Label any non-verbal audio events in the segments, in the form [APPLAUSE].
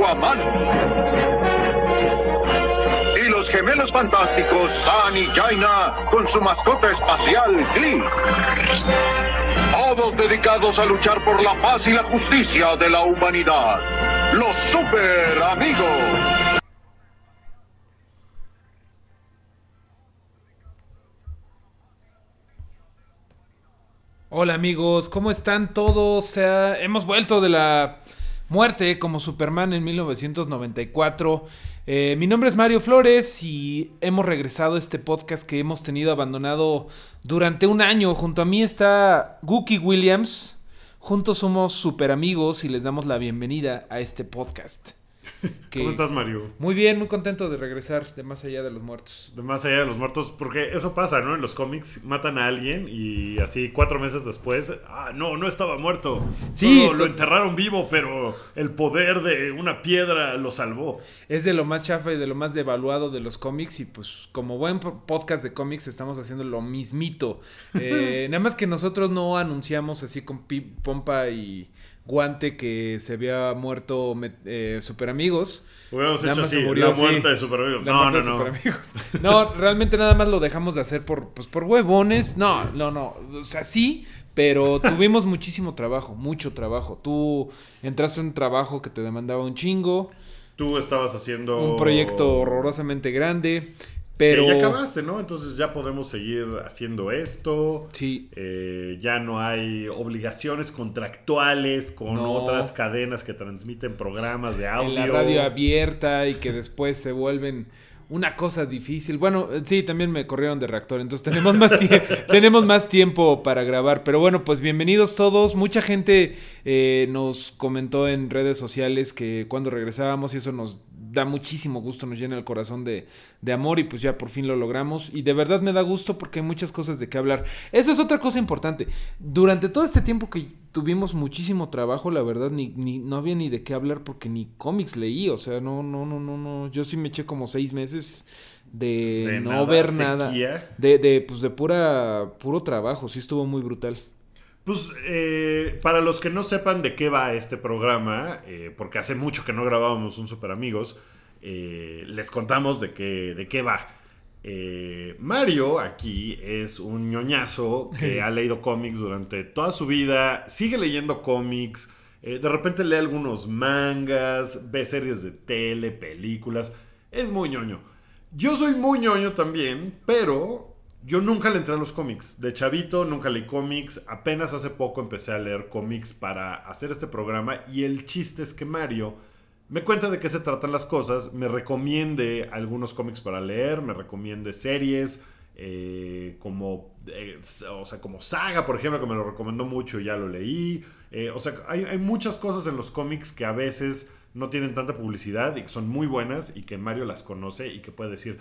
Aquaman. Y los gemelos fantásticos San y Jaina con su mascota espacial Glee. Todos dedicados a luchar por la paz y la justicia de la humanidad. Los super amigos. Hola amigos, ¿cómo están todos? Sea, hemos vuelto de la muerte como Superman en 1994. Eh, mi nombre es Mario Flores y hemos regresado a este podcast que hemos tenido abandonado durante un año. Junto a mí está Gookie Williams. Juntos somos super amigos y les damos la bienvenida a este podcast. Que- ¿Cómo estás, Mario? Muy bien, muy contento de regresar de más allá de los muertos. De más allá de los muertos, porque eso pasa, ¿no? En los cómics matan a alguien y así cuatro meses después, ah, no, no estaba muerto. Sí, lo enterraron vivo, pero el poder de una piedra lo salvó. Es de lo más chafa y de lo más devaluado de los cómics y pues como buen po- podcast de cómics estamos haciendo lo mismito. [LAUGHS] Eh, nada más que nosotros no anunciamos así con pompa y guante que se había muerto eh, Super Amigos. Hubiéramos Nada hecho así, murió la muerte de Super Amigos. No, no, no. [LAUGHS] No, realmente nada más lo dejamos de hacer por, pues, por huevones. No, no, no. O sea, sí, pero [LAUGHS] tuvimos muchísimo trabajo, mucho trabajo. Tú entraste en un trabajo que te demandaba un chingo, Tú estabas haciendo... un proyecto horrorosamente grande, pero... Que ya acabaste, ¿no? Entonces ya podemos seguir haciendo esto. Sí, Eh, ya no hay obligaciones contractuales con No. otras cadenas que transmiten programas de audio. en la radio abierta y que después se vuelven una cosa difícil. Bueno, eh, sí, también me corrieron de reactor, entonces tenemos más, [LAUGHS] tenemos más tiempo para grabar. Pero bueno, pues bienvenidos todos. Mucha gente eh, nos comentó en redes sociales que cuando regresábamos y eso nos da muchísimo gusto, nos llena el corazón de, de amor y pues ya por fin lo logramos. Y de verdad me da gusto porque hay muchas cosas de qué hablar. Esa es otra cosa importante. Durante todo este tiempo que tuvimos muchísimo trabajo, la verdad, ni, ni, no había ni de qué hablar porque ni cómics leí. O sea, no, no, no, no, no. Yo sí me eché como seis meses de, De no nada, ver nada. De, de, pues de pura, puro trabajo. Sí estuvo muy brutal. Pues eh, para los que no sepan de qué va este programa, eh, porque hace mucho que no grabábamos un Super Amigos, eh, les contamos de qué, de qué va. Mario aquí es un ñoñazo que [LAUGHS] ha leído cómics durante toda su vida, sigue leyendo cómics, de repente lee algunos mangas, ve series de tele, películas, es muy ñoño. Yo soy muy ñoño también, pero yo nunca le entré a los cómics. De chavito nunca leí cómics. Apenas hace poco empecé a leer cómics para hacer este programa. Y el chiste es que Mario me cuenta de qué se tratan las cosas, me recomiende algunos cómics para leer, me recomiende series. eh, como, eh, o sea, como Saga, por ejemplo, que me lo recomendó mucho y ya lo leí. Eh, o sea, hay, hay muchas cosas en los cómics que a veces no tienen tanta publicidad y que son muy buenas y que Mario las conoce y que puede decir,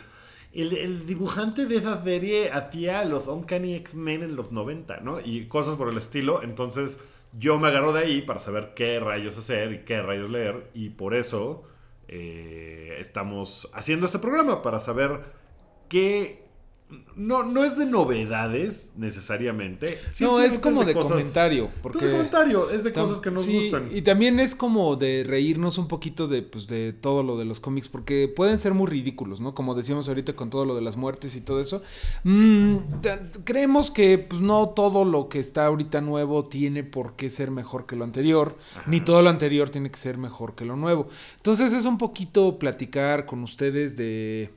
el, el dibujante de esa serie hacía los Uncanny X-Men en los 90, ¿no? Y cosas por el estilo. Entonces yo me agarro de ahí para saber qué rayos hacer y qué rayos leer. Y por eso eh, estamos haciendo este programa, para saber qué... No, no es de novedades necesariamente. No, es como de cosas- comentario. Porque Pues de comentario, es de cosas que nos sí, gustan. Y también es como de reírnos un poquito de, pues, de todo lo de los cómics, porque pueden ser muy ridículos, ¿no? Como decíamos ahorita con todo lo de las muertes y todo eso. Mm, creemos que pues, no todo lo que está ahorita nuevo tiene por qué ser mejor que lo anterior, ni todo lo anterior tiene que ser mejor que lo nuevo. Entonces es un poquito platicar con ustedes de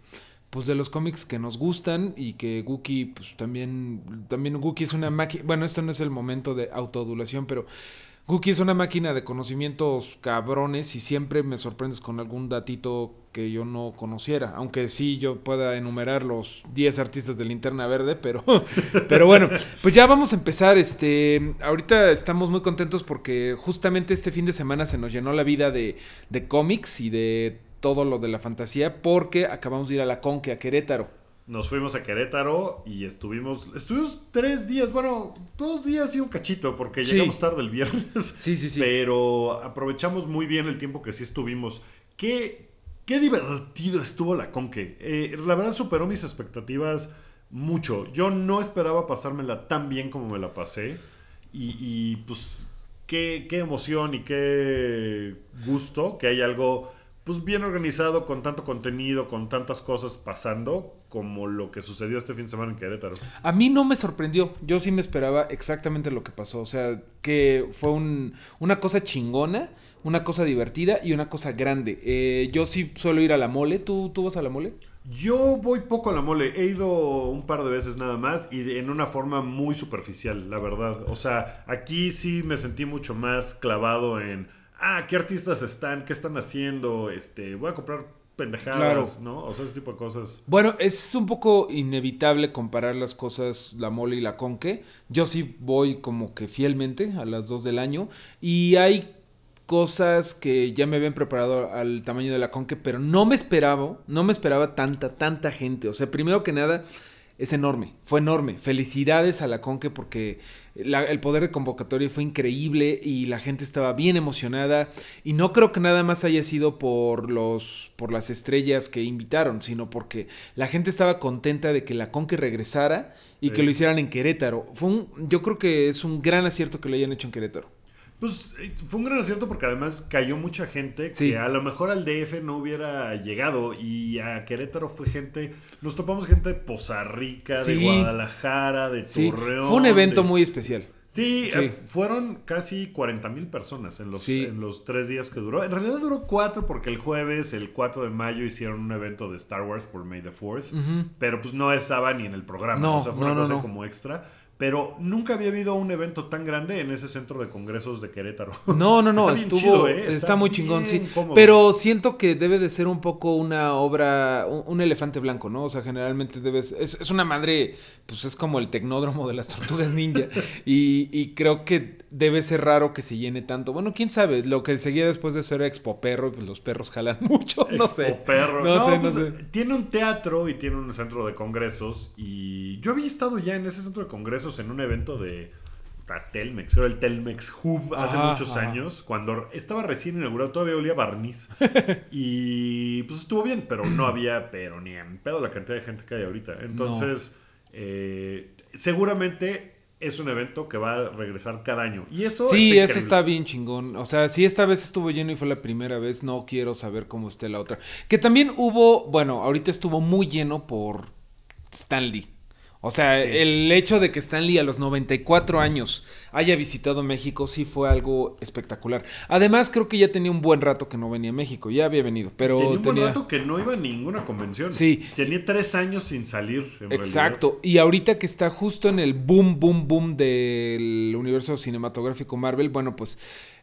pues de los cómics que nos gustan y que Guki pues también también Guki es una máquina, bueno, esto no es el momento de autoadulación, pero Guki es una máquina de conocimientos cabrones y siempre me sorprendes con algún datito que yo no conociera. Aunque sí yo pueda enumerar los 10 artistas de Linterna Verde, pero, [LAUGHS] pero bueno, pues ya vamos a empezar. Este, ahorita estamos muy contentos porque justamente este fin de semana se nos llenó la vida de, de cómics y de todo lo de la fantasía porque acabamos de ir a la Conque a Querétaro. Nos fuimos a Querétaro y estuvimos, estuvimos tres días, bueno, dos días y un cachito, porque Sí. llegamos tarde el viernes. [LAUGHS] Sí, sí, sí. Pero aprovechamos muy bien el tiempo que sí estuvimos. Qué, qué divertido estuvo la Conque. Eh, la verdad superó mis expectativas mucho. Yo no esperaba pasármela tan bien como me la pasé. Y, y, pues qué, qué emoción y qué gusto que hay algo pues bien organizado, con tanto contenido, con tantas cosas pasando, como lo que sucedió este fin de semana en Querétaro. A mí no me sorprendió. Yo sí me esperaba exactamente lo que pasó. O sea, que fue un- una cosa chingona, una cosa divertida y una cosa grande. Eh, yo sí suelo ir a la mole. ¿Tú, ¿Tú vas a la mole? Yo voy poco a la mole, he ido un par de veces nada más y en una forma muy superficial, la verdad. O sea, aquí sí me sentí mucho más clavado en, ah, ¿qué artistas están? ¿Qué están haciendo? Este, voy a comprar pendejadas, Claro. ¿no? O sea, ese tipo de cosas. Bueno, es un poco inevitable comparar las cosas, la mole y la conque. Yo sí voy como que fielmente a las dos del año. Y hay cosas que ya me habían preparado al tamaño de la conque, pero no me esperaba, no me esperaba tanta, tanta gente. O sea, primero que nada, es enorme, fue enorme. Felicidades a la conque porque la- el poder de convocatoria fue increíble y la gente estaba bien emocionada. Y no creo que nada más haya sido por los, por las estrellas que invitaron, sino porque la gente estaba contenta de que la conque regresara y que lo hicieran en Querétaro. Fue un, yo creo que es un gran acierto que lo hayan hecho en Querétaro. Pues eh, fue un gran acierto porque además cayó mucha gente Sí. que a lo mejor al DF no hubiera llegado y a Querétaro fue gente, nos topamos gente de Poza Rica, de. Guadalajara, de Sí, Torreón. fue un evento de- muy especial. Sí, Sí. eh, fueron casi 40 mil personas en los, Sí. en los tres días que duró. En realidad duró cuatro porque el jueves, el 4 de mayo, hicieron un evento de Star Wars por May the 4th. Ujú. Pero pues no estaba ni en el programa. No, o sea, fue no, una no, cosa no. como extra. Pero nunca había habido un evento tan grande en ese centro de congresos de Querétaro. [LAUGHS] No, no, no, Está estuvo, chido, ¿eh? está, Está muy chingón, sí. cómodo. Pero siento que debe de ser un poco una obra, un, un elefante blanco, ¿no? O sea, generalmente debes, es, es una madre, pues es como el tecnódromo de las tortugas ninja. [LAUGHS] y, y creo que debe ser raro que se llene tanto. Bueno, quién sabe, lo que seguía después de eso era Expo Perro, y pues los perros jalan [LAUGHS] mucho, no sé. Expo Perro. No No, sé, no pues, sé. Tiene un teatro y tiene un centro de congresos. Y yo había estado ya en ese centro de congresos en un evento de Telmex, era el Telmex Hub hace Ajá, muchos ajá. años, cuando estaba recién inaugurado, todavía olía barniz. [LAUGHS] y pues estuvo bien, pero no había, pero ni en pedo la cantidad de gente que hay ahorita. Entonces, eh, seguramente es un evento que va a regresar cada año. Y eso Sí, está eso está bien chingón. O sea, si esta vez estuvo lleno y fue la primera vez, no quiero saber cómo esté la otra. Que también hubo, bueno, ahorita estuvo muy lleno por Stanley. O sea, Sí. el hecho de que Stanley a los 94 años haya visitado México sí fue algo espectacular. Además, creo que ya tenía un buen rato que no venía a México. Ya había venido, pero Tenía un buen rato que no iba a ninguna convención. Sí. Tenía tres años sin salir. en Exacto. Y ahorita que está justo en el boom, boom, boom del universo cinematográfico Marvel, bueno, pues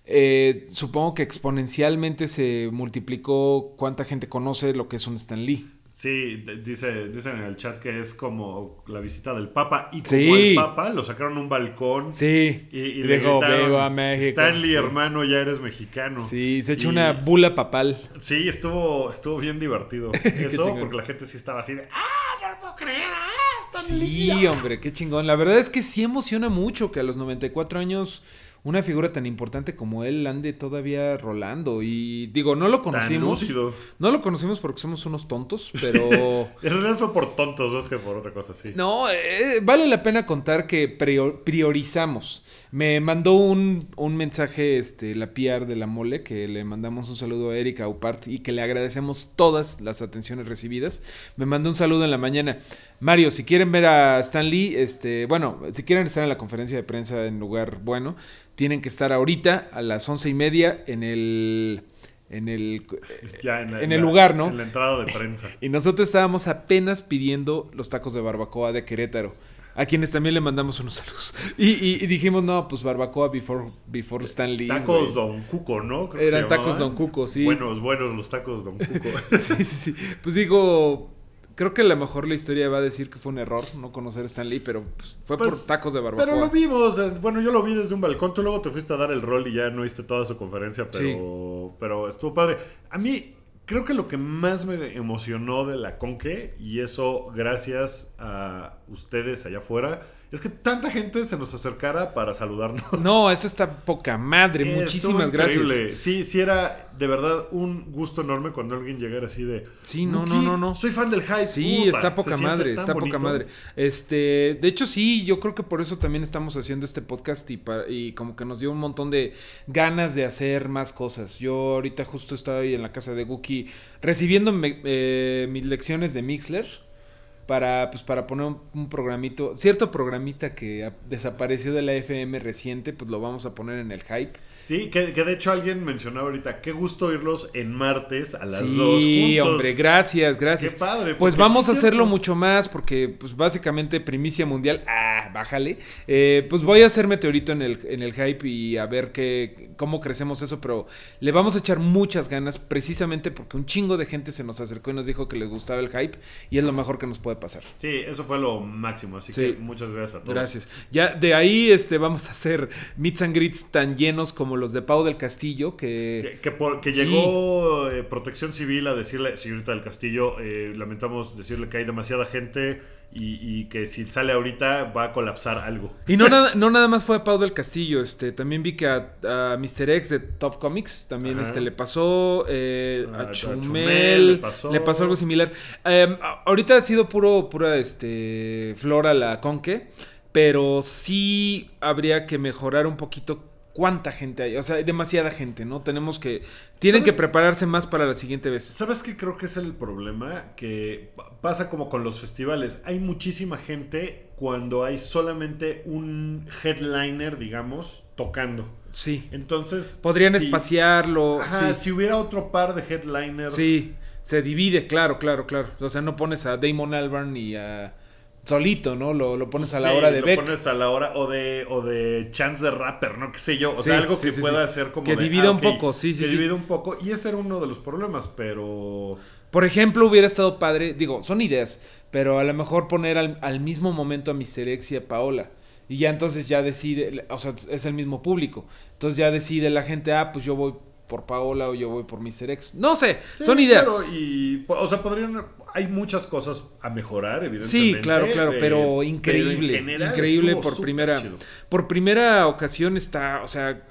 eh, supongo que exponencialmente se multiplicó cuánta gente conoce lo que es un Stan Lee. Sí, dice, dicen en el chat que es como la visita del Papa. Y como Sí. el Papa lo sacaron a un balcón. Sí. Y, y le dijo, "Viva México". Stanley, Sí. hermano, ya eres mexicano. Sí, se echó Y- una bula papal. Sí, estuvo, estuvo bien divertido. [LAUGHS] Eso, porque la gente sí estaba así de, ¡ah, no lo puedo creer! ¡ah, Stanley! Sí, hombre, qué chingón. La verdad es que sí emociona mucho que a los 94 años una figura tan importante como él ande todavía rolando. Y digo, no lo Tan conocimos. lúcido. No lo conocimos porque somos unos tontos, [LAUGHS] pero... En realidad fue por tontos, no es que por otra cosa así. No, eh, vale la pena contar que prior- priorizamos. Me mandó un, un mensaje este, la PR de la mole, que le mandamos un saludo a Erika Upart y que le agradecemos todas las atenciones recibidas. Me mandó un saludo en la mañana. Mario, si quieren ver a Stan Lee, este, bueno, si quieren estar en la conferencia de prensa en lugar bueno, tienen que estar ahorita a las once y media en el... En el, Ya en, la- en el lugar, ¿no? En la entrada de prensa. [LAUGHS] Y nosotros estábamos apenas pidiendo los tacos de barbacoa de Querétaro. a quienes también le mandamos unos saludos. Y, y- y dijimos, no, pues barbacoa before, before Stan Lee. Tacos Don Cuco, ¿no? Creo Eran tacos. Don Cuco, sí. Buenos, buenos los tacos Don Cuco. [LAUGHS] Sí, sí, sí. Pues digo, creo que a lo mejor la historia va a decir que fue un error no conocer a Stan Lee, pero pues, fue por Pues, tacos de barbacoa. Pero lo vimos, eh, bueno, yo lo vi desde un balcón, tú luego te fuiste a dar el rol y ya no viste toda su conferencia, pero, pero estuvo padre. A mí, creo que lo que más me emocionó de la Conque, y eso gracias a ustedes allá afuera, es que tanta gente se nos acercara para saludarnos. No, eso está poca madre. Eh, Muchísimas gracias. increíble. Sí, sí era de verdad un gusto enorme cuando alguien llegara así de... Sí, no, "Wookie, no, no, no. Soy fan del hype. Sí, está poca madre, está poca madre. Este, de hecho sí, yo creo que por eso también estamos haciendo este podcast y, como que nos dio un montón de ganas de hacer más cosas. Yo ahorita justo estaba ahí en la casa de Guki recibiendo me- eh, mis lecciones de Mixler para pues para poner un, un programito, cierto programita que desapareció de la FM reciente, pues lo vamos a poner en el hype. Sí, que, que de hecho alguien mencionó ahorita, qué gusto oírlos en martes a las sí, dos juntos. hombre, gracias, gracias. Qué padre. Pues vamos sí a hacerlo cierto. mucho más porque, pues básicamente primicia mundial. Ah, bájale. Eh, pues voy a hacer meteorito en el, en el hype y a ver qué, cómo crecemos eso, pero le vamos a echar muchas ganas precisamente porque un chingo de gente se nos acercó y nos dijo que les gustaba el hype y es lo mejor que nos puede pasar. Sí, eso fue lo máximo, así Sí. que muchas gracias a todos. Gracias. Ya de ahí este, vamos a hacer meets and greets tan llenos como los de Pau del Castillo que... Que, que por- que Sí. llegó eh, Protección Civil a decirle, señorita del Castillo, eh, lamentamos decirle que hay demasiada gente y, y que si sale ahorita va a colapsar algo. Y no [LAUGHS] nada, no nada más fue a Pau del Castillo, este, también vi que a, a Mr. X de Top Comics también Ajá. este, le pasó, eh, A- a, a Chumel, le le pasó. algo similar. A- ahorita ha sido puro, pura este, flora la conque, pero sí habría que mejorar un poquito cuánta gente hay, o sea, hay demasiada gente, ¿no? Tenemos que, tienen que prepararse más para la siguiente vez. ¿Sabes qué creo que es el problema? Que pa- pasa como con los festivales. Hay muchísima gente cuando hay solamente un headliner, digamos, tocando. Sí. Entonces... Podrían si- espaciarlo. Ajá, sí. si hubiera otro par de headliners... Sí, se divide, claro, claro, claro. O sea, no pones a Damon Albarn y a solito, ¿no? Lo, lo pones a la Sí, hora de lo Beck. pones a la hora o de o de chance de rapper, ¿no? Qué sé yo, o Sí, sea, algo sí, que pueda ser como Que de, divida ah, un poco, sí, sí, que sí. divida un poco y ese era uno de los problemas, pero Por ejemplo, hubiera estado padre, digo, son ideas, pero a lo mejor poner al, al mismo momento a Mr. X y a Paola. Y ya entonces ya decide, o sea, es el mismo público. Entonces ya decide la gente, ah, pues yo voy por Paola o yo voy por Mr. X. No sé, Sí, son ideas. claro, y o sea, podrían hay muchas cosas a mejorar, evidentemente. Sí, claro, claro, eh, pero en increíble, increíble por primera, chido. por primera ocasión está, o sea,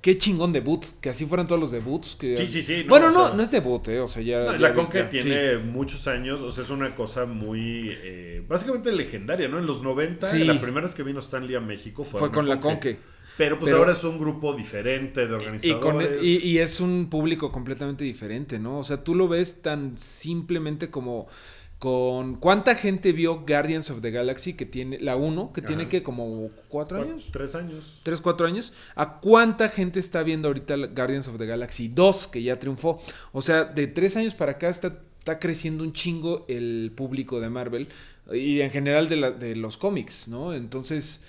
qué chingón debut, que así fueran todos los debuts. Que, Sí, sí, sí, no, bueno, no, sea- no es debut, eh, o sea, ya. No, ya la Conque tiene sí. muchos años, o sea, es una cosa muy, eh, básicamente legendaria, ¿no? En los 90, Sí. la primera vez que vino Stanley a México fue, Fue con la Conque. Pero pues Pero- ahora es un grupo diferente de Y, con- organizadores. y- y es un público completamente diferente, ¿no? O sea, tú lo ves tan simplemente como con cuánta gente vio Guardians of the Galaxy que tiene la 1, que tiene que como cuatro Cu- años. Tres años. 3, 4 años, ¿a cuánta gente está viendo ahorita Guardians of the Galaxy 2 que ya triunfó? O sea, de 3 años para acá está, está creciendo un chingo el público de Marvel y en general de, la- de los cómics, ¿no? Entonces,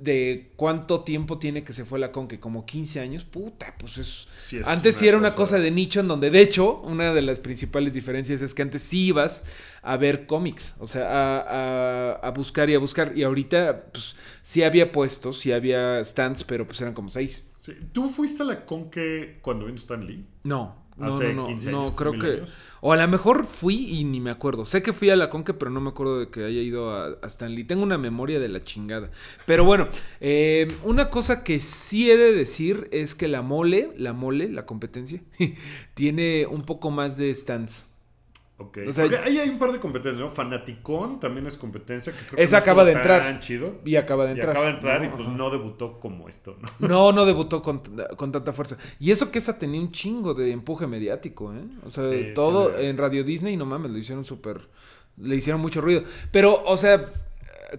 ¿de cuánto tiempo tiene que se fue la Conque? Como 15 años, puta, pues es... Sí, es antes sí era una cosa- cosa de nicho en donde, de hecho, una de las principales diferencias es que antes sí ibas a ver cómics, o sea, a, a- a buscar y a buscar. Y ahorita, pues sí había puestos, sí había stands, pero pues eran como seis. Sí. ¿Tú fuiste a la Conque cuando vino Stan Lee? No, no, Hace no, no, 15 no, creo que... años. O a lo mejor fui y ni me acuerdo. Sé que fui a la Conque, pero no me acuerdo de que haya ido a, a Stanley. Tengo una memoria de la chingada. Pero bueno, eh, una cosa que sí he de decir es que la mole, la mole, la competencia, [LAUGHS] tiene un poco más de stands. Ok. O sea, ahí hay un par de competencias, ¿no? Fanaticón también es competencia. Que creo que Esa no acaba de entrar. chido. Y acaba de Y entrar. acaba de entrar y pues Ajá. no debutó como esto, ¿no? [LAUGHS] No, no debutó con, con tanta fuerza. Y eso que esa tenía un chingo de empuje mediático, ¿eh? O sea, Sí, todo sí, en Radio Disney, no mames, lo hicieron súper... Le hicieron mucho ruido. Pero, o sea,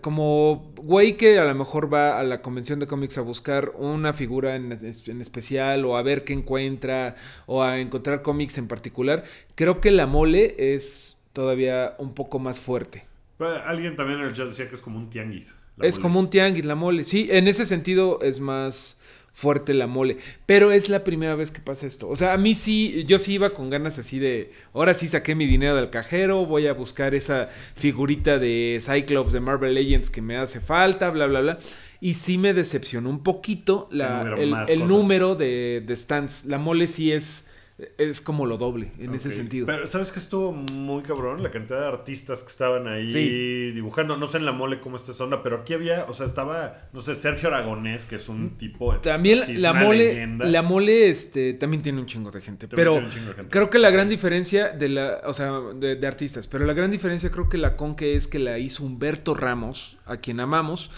como güey que a lo mejor va a la convención de cómics a buscar una figura en, en especial o a ver qué encuentra o a encontrar cómics en particular, creo que la mole es todavía un poco más fuerte. Pero alguien también en el chat decía que es como un tianguis. Es mole. como un tianguis la mole. Sí, en ese sentido es más fuerte la mole. Pero es la primera vez que pasa esto. O sea, a mí sí, yo sí iba con ganas así de, ahora sí saqué mi dinero del cajero, voy a buscar esa figurita de Cyclops de Marvel Legends que me hace falta, bla, bla, bla. Y sí me decepcionó un poquito la- el, número de, de stands. La mole sí es, es como lo doble en ese sentido. Pero ¿sabes que estuvo muy cabrón? La cantidad de artistas que estaban ahí Sí. dibujando. No sé en la mole cómo está esa onda, pero aquí había, o sea, estaba, no sé, Sergio Aragonés, que es un tipo... También la mole, leyenda. la mole, este, también tiene un chingo de gente. También pero de gente. creo que la gran diferencia de la, o sea, de, de artistas, pero la gran diferencia creo que la conque es que la hizo Humberto Ramos, a quien amamos,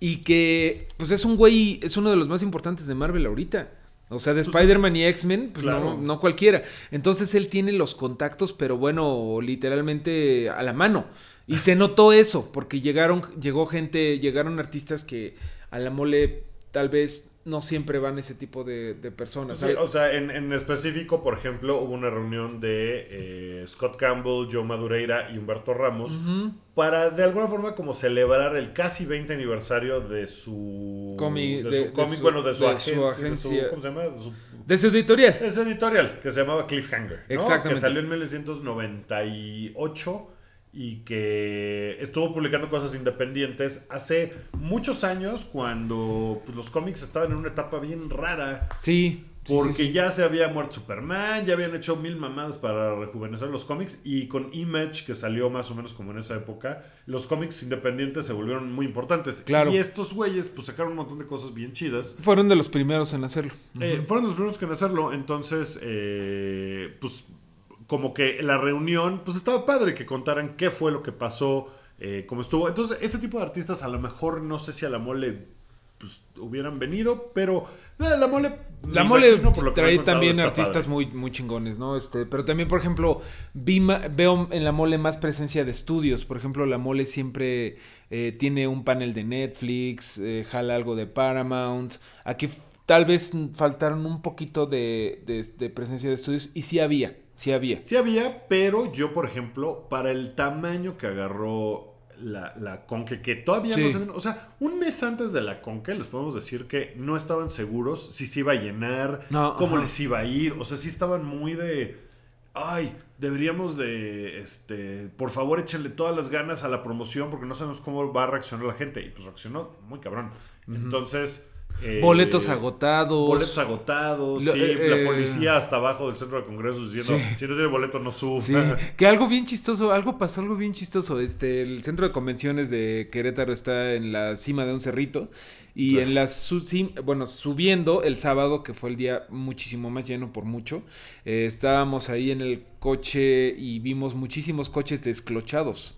y que, pues es un güey, es uno de los más importantes de Marvel ahorita. O sea, de Spider-Man y X-Men, pues Claro. no, no cualquiera. Entonces él tiene los contactos, pero bueno, literalmente a la mano. Y se notó eso, porque llegaron, llegó gente, llegaron artistas que a la mole tal vez no siempre van ese tipo de, de personas. O sea, en, en específico, por ejemplo, hubo una reunión de eh, Scott Campbell, Joe Madureira y Humberto Ramos para de alguna forma como celebrar el casi 20 aniversario de su Comi- de de- su de cómic, su- bueno, de su, de su agencia, de su- agencia. ¿cómo se llama? De su, De su editorial. editorial que se llamaba Cliffhanger, ¿no? Exactamente. Que salió en 1998 y que estuvo publicando cosas independientes hace muchos años cuando pues, los cómics estaban en una etapa bien rara. Sí. Porque sí, sí. ya se había muerto Superman, ya habían hecho mil mamadas para rejuvenecer los cómics y con Image, que salió más o menos como en esa época, los cómics independientes se volvieron muy importantes. Claro. Y estos güeyes pues sacaron un montón de cosas bien chidas. Fueron de los primeros en hacerlo. Eh, fueron los primeros en hacerlo, entonces eh, pues como que la reunión, pues estaba padre que contaran qué fue lo que pasó, eh, cómo estuvo. Entonces, este tipo de artistas a lo mejor no sé si a la mole pues, hubieran venido, pero eh, la mole... La mole imagino por lo que me trae también artistas padre. muy, muy chingones, ¿no? Este, pero también, por ejemplo, vi veo en la mole más presencia de estudios. Por ejemplo, la mole siempre eh, tiene un panel de Netflix, eh, jala algo de Paramount. Aquí tal vez faltaron un poquito de, de- de presencia de estudios y sí había, sí había. Sí había, pero yo, por ejemplo, para el tamaño que agarró la, la Conque, que todavía no Sí. se ven, o sea, un mes antes de la Conque les podemos decir que no estaban seguros si se iba a llenar, No, cómo ajá. les iba a ir, o sea, sí estaban muy de, ay, deberíamos de, este, por favor échenle todas las ganas a la promoción porque no sabemos cómo va a reaccionar la gente, y pues reaccionó muy cabrón. Entonces... eh, Boletos agotados. Boletos agotados, Lo- sí, eh, la eh, policía hasta abajo del centro de congresos diciendo, Sí. si no tiene boleto no suba. Sí, que algo bien chistoso, algo pasó, algo bien chistoso. Este, el centro de convenciones de Querétaro está en la cima de un cerrito y en la su- sim- bueno, subiendo el sábado, que fue el día muchísimo más lleno por mucho, eh, estábamos ahí en el coche y vimos muchísimos coches desclochados.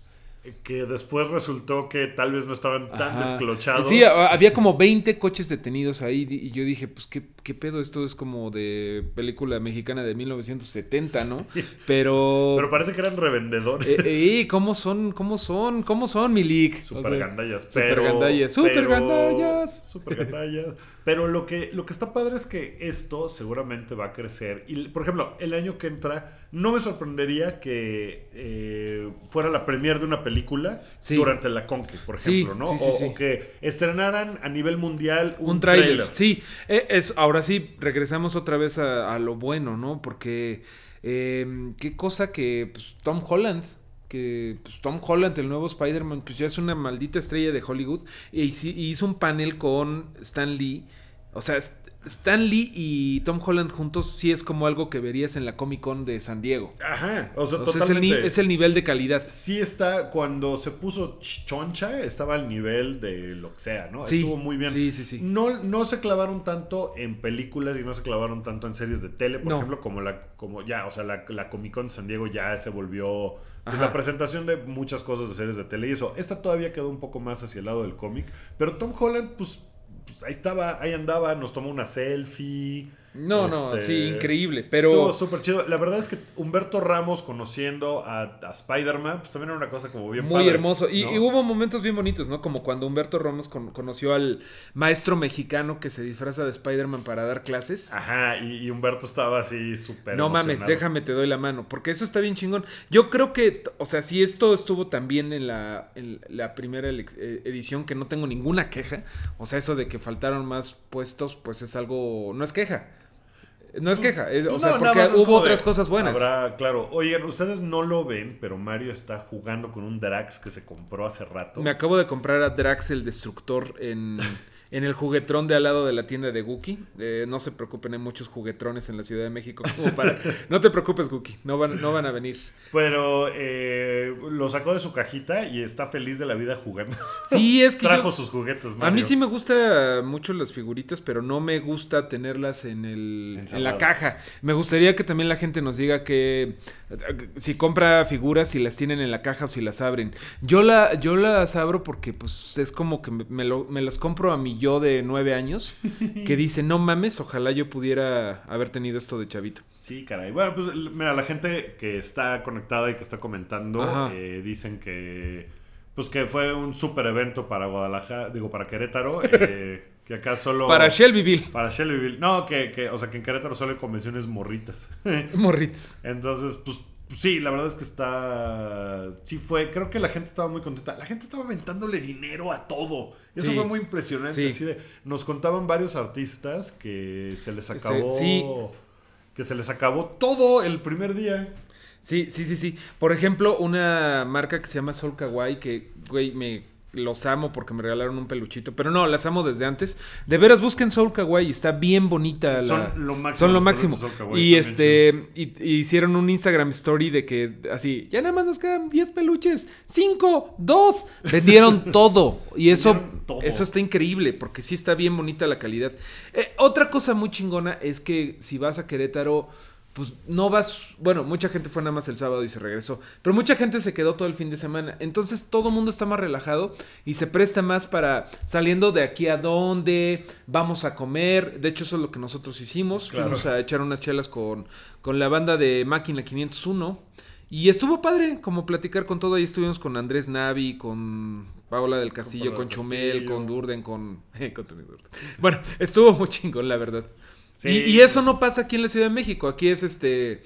Que después resultó que tal vez no estaban tan Ajá. desclochados. Sí, había como 20 coches detenidos ahí y yo dije, pues qué, qué pedo, esto es como de película mexicana de 1970, ¿no? [LAUGHS] Pero... Pero parece que eran revendedores. Eh, eh, ¿Cómo son? ¿Cómo son? ¿Cómo son, mi league? Super gandallas. super pero- gandallas, super pero- gandallas. Super gandallas. Pero lo que, lo que está padre es que esto seguramente va a crecer. Y, por ejemplo, el año que entra, no me sorprendería que eh, fuera la premier de una película Sí. durante la Conque, por Sí, ejemplo, ¿no? sí, sí, o, o que estrenaran a nivel mundial un, Un tráiler. Sí, eh, es, ahora sí, regresamos otra vez a, a lo bueno, ¿no? Porque eh, qué cosa que pues, Tom Holland, que pues, Tom Holland, el nuevo Spider-Man, pues ya es una maldita estrella de Hollywood, y hizo un panel con Stan Lee. O sea, St- Stan Lee y Tom Holland juntos sí es como algo que verías en la Comic Con de San Diego. Ajá. O sea, es, el totalmente. es el nivel de calidad. Sí está, cuando se puso ch- choncha, estaba al nivel de lo que sea, ¿no? Sí, Estuvo muy bien. sí, sí, sí. No, no se clavaron tanto en películas y no se clavaron tanto en series de tele, por No. ejemplo, como la, como ya, o sea, la, la Comic Con de San Diego ya se volvió pues, la presentación de muchas cosas de series de tele y eso. Esta todavía quedó un poco más hacia el lado del cómic, pero Tom Holland, pues, pues, ahí estaba, ahí andaba, nos tomó una selfie. No, no, Este, sí, increíble. Pero Estuvo súper chido. La verdad es que Humberto Ramos conociendo a, a Spider-Man, pues también era una cosa como bien muy padre, hermoso. Y, ¿no? y hubo momentos bien bonitos, ¿no? Como cuando Humberto Ramos con- conoció al maestro mexicano que se disfraza de Spider-Man para dar clases. Ajá, y, y Humberto estaba así súper No mames, déjame, te doy la mano. Porque eso está bien chingón. Yo creo que, o sea, si esto estuvo también en la, en la primera eh, edición, que no tengo ninguna queja. O sea, eso de que faltaron más puestos, pues es algo. No es queja. No es queja. es- Pues o sea, no, porque hubo otras de- cosas buenas. Habrá, claro. Oigan, ustedes no lo ven, pero Mario está jugando con un Drax que se compró hace rato. Me acabo de comprar a Drax el Destructor en, en el juguetrón de al lado de la tienda de Guki. Eh, no se preocupen, hay muchos juguetrones en la Ciudad de México. como para- [LAUGHS] no te preocupes, Guki, no van, no van a venir. Pero eh, lo sacó de su cajita y está feliz de la vida jugando. Sí, es que Trajo yo- sus juguetes, Mario. a mí sí me gusta mucho las figuritas, pero no me gusta tenerlas en, el, en la caja. Me gustaría que también la gente nos diga que si compra figuras, si las tienen en la caja o si las abren. Yo, la, yo las abro porque pues es como que me, me lo- me las compro a mi yo de nueve años, que dice, no mames, ojalá yo pudiera haber tenido esto de chavito. Sí, caray. Bueno, pues mira, la gente que está conectada y que está comentando eh, dicen que pues que fue un super evento para Guadalajara, digo, para Querétaro, eh, [LAUGHS] que acá solo... Para Shelbyville, Para Shelbyville. No, que, que, o sea, que en Querétaro solo hay convenciones morritas. morritos. Entonces, pues sí, la verdad es que está. Sí, fue. Creo que la gente estaba muy contenta. La gente estaba aventándole dinero a todo. Eso Sí. fue muy impresionante. Sí. así de- nos contaban varios artistas que se les acabó. sí. Que se les acabó todo el primer día. Sí, sí, sí, sí. Por ejemplo, una marca que se llama Sol Kawaii, que, güey, me los amo porque me regalaron un peluchito, pero no, las amo desde antes. De veras, busquen Soul Kawaii, está bien bonita. la- Son lo máximo Son lo máximo. Y este, y, y hicieron un Instagram story de que así, ya nada más nos quedan 10 peluches, 5, 2, vendieron [LAUGHS] todo. Y eso, todo. eso está increíble porque sí está bien bonita la calidad. Eh, otra cosa muy chingona es que si vas a Querétaro, pues no vas, bueno, mucha gente fue nada más el sábado y se regresó, pero mucha gente se quedó todo el fin de semana, entonces todo el mundo está más relajado y se presta más para saliendo de aquí a dónde, vamos a comer, de hecho eso es lo que nosotros hicimos, Claro. fuimos a echar unas chelas con, con la banda de Máquina 501 y estuvo padre como platicar con todo, ahí estuvimos con Andrés Navi, con Paola del Castillo, con Chumel, Castillo. con Durden, con... [LAUGHS] con Tony Durden. Bueno, estuvo muy chingón, la verdad. Sí. Y, y eso no pasa aquí en la Ciudad de México. Aquí es este.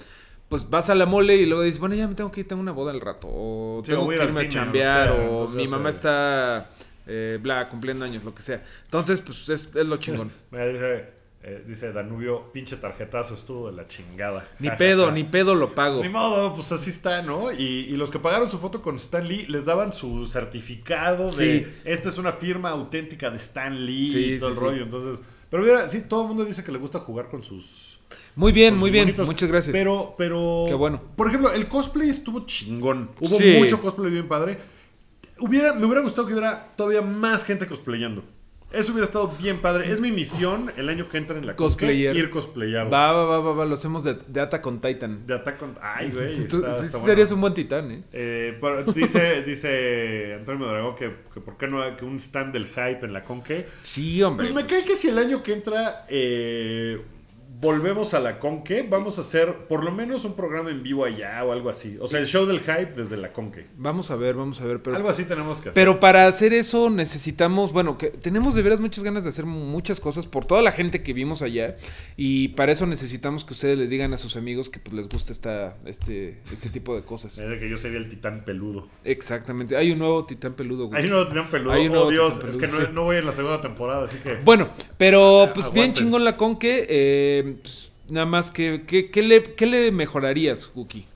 Pues vas a la mole y luego dices, bueno, ya me tengo que ir, tengo una boda al rato. O Sí, tengo que irme a o chambear. sea, O mi mamá sé. está. Eh, bla, cumpliendo años, lo que sea. Entonces, pues es, es lo chingón. [LAUGHS] Mira, dice, eh, dice Danubio, pinche tarjetazo estuvo de la chingada. Ni [LAUGHS] pedo, ni pedo lo pago. Ni modo, pues así está, ¿no? Y, y los que pagaron su foto con Stan Lee les daban su certificado Sí. de esta es una firma auténtica de Stan Lee Sí, y todo sí, el rollo. Entonces, pero mira, sí, todo el mundo dice que le gusta jugar con sus. Muy bien, muy bien. Muchas gracias. Pero, pero. Qué bueno. Por ejemplo, el cosplay estuvo chingón. Hubo Sí. mucho cosplay bien padre. Hubiera, me hubiera gustado que hubiera todavía más gente cosplayando. Eso hubiera estado bien padre. Es mi misión el año que entra en la Cosplayer. ir cosplayado. Va, va, va, va, va, lo hacemos de, de Ata con Titan. De Attack on... Ay, güey. Tú está- sí está bueno. serías un buen titán, ¿eh? Eh, pero dice, dice Antonio Dragón que, que por qué no que un stand del hype en la Conque. Sí, hombre. Pues me cae que si el año que entra eh, volvemos a la Conque, vamos a hacer por lo menos un programa en vivo allá o algo así. O sea, el show del hype desde la Conque. Vamos a ver, vamos a ver. Pero Algo así tenemos que hacer. Pero para hacer eso necesitamos, bueno, que tenemos de veras muchas ganas de hacer muchas cosas por toda la gente que vimos allá y para eso necesitamos que ustedes le digan a sus amigos que pues, les gusta esta, este, este tipo de cosas. Es de que yo sería el titán peludo. Exactamente. Hay un nuevo titán peludo. güey. Hay un nuevo titán peludo. Hay un oh nuevo Dios, titán es que no, sí. no voy en la segunda temporada, así que... Bueno, pero pues bien chingón la con que eh, pues, nada más que, que- ¿qué le, qué le mejorarías, Wookie?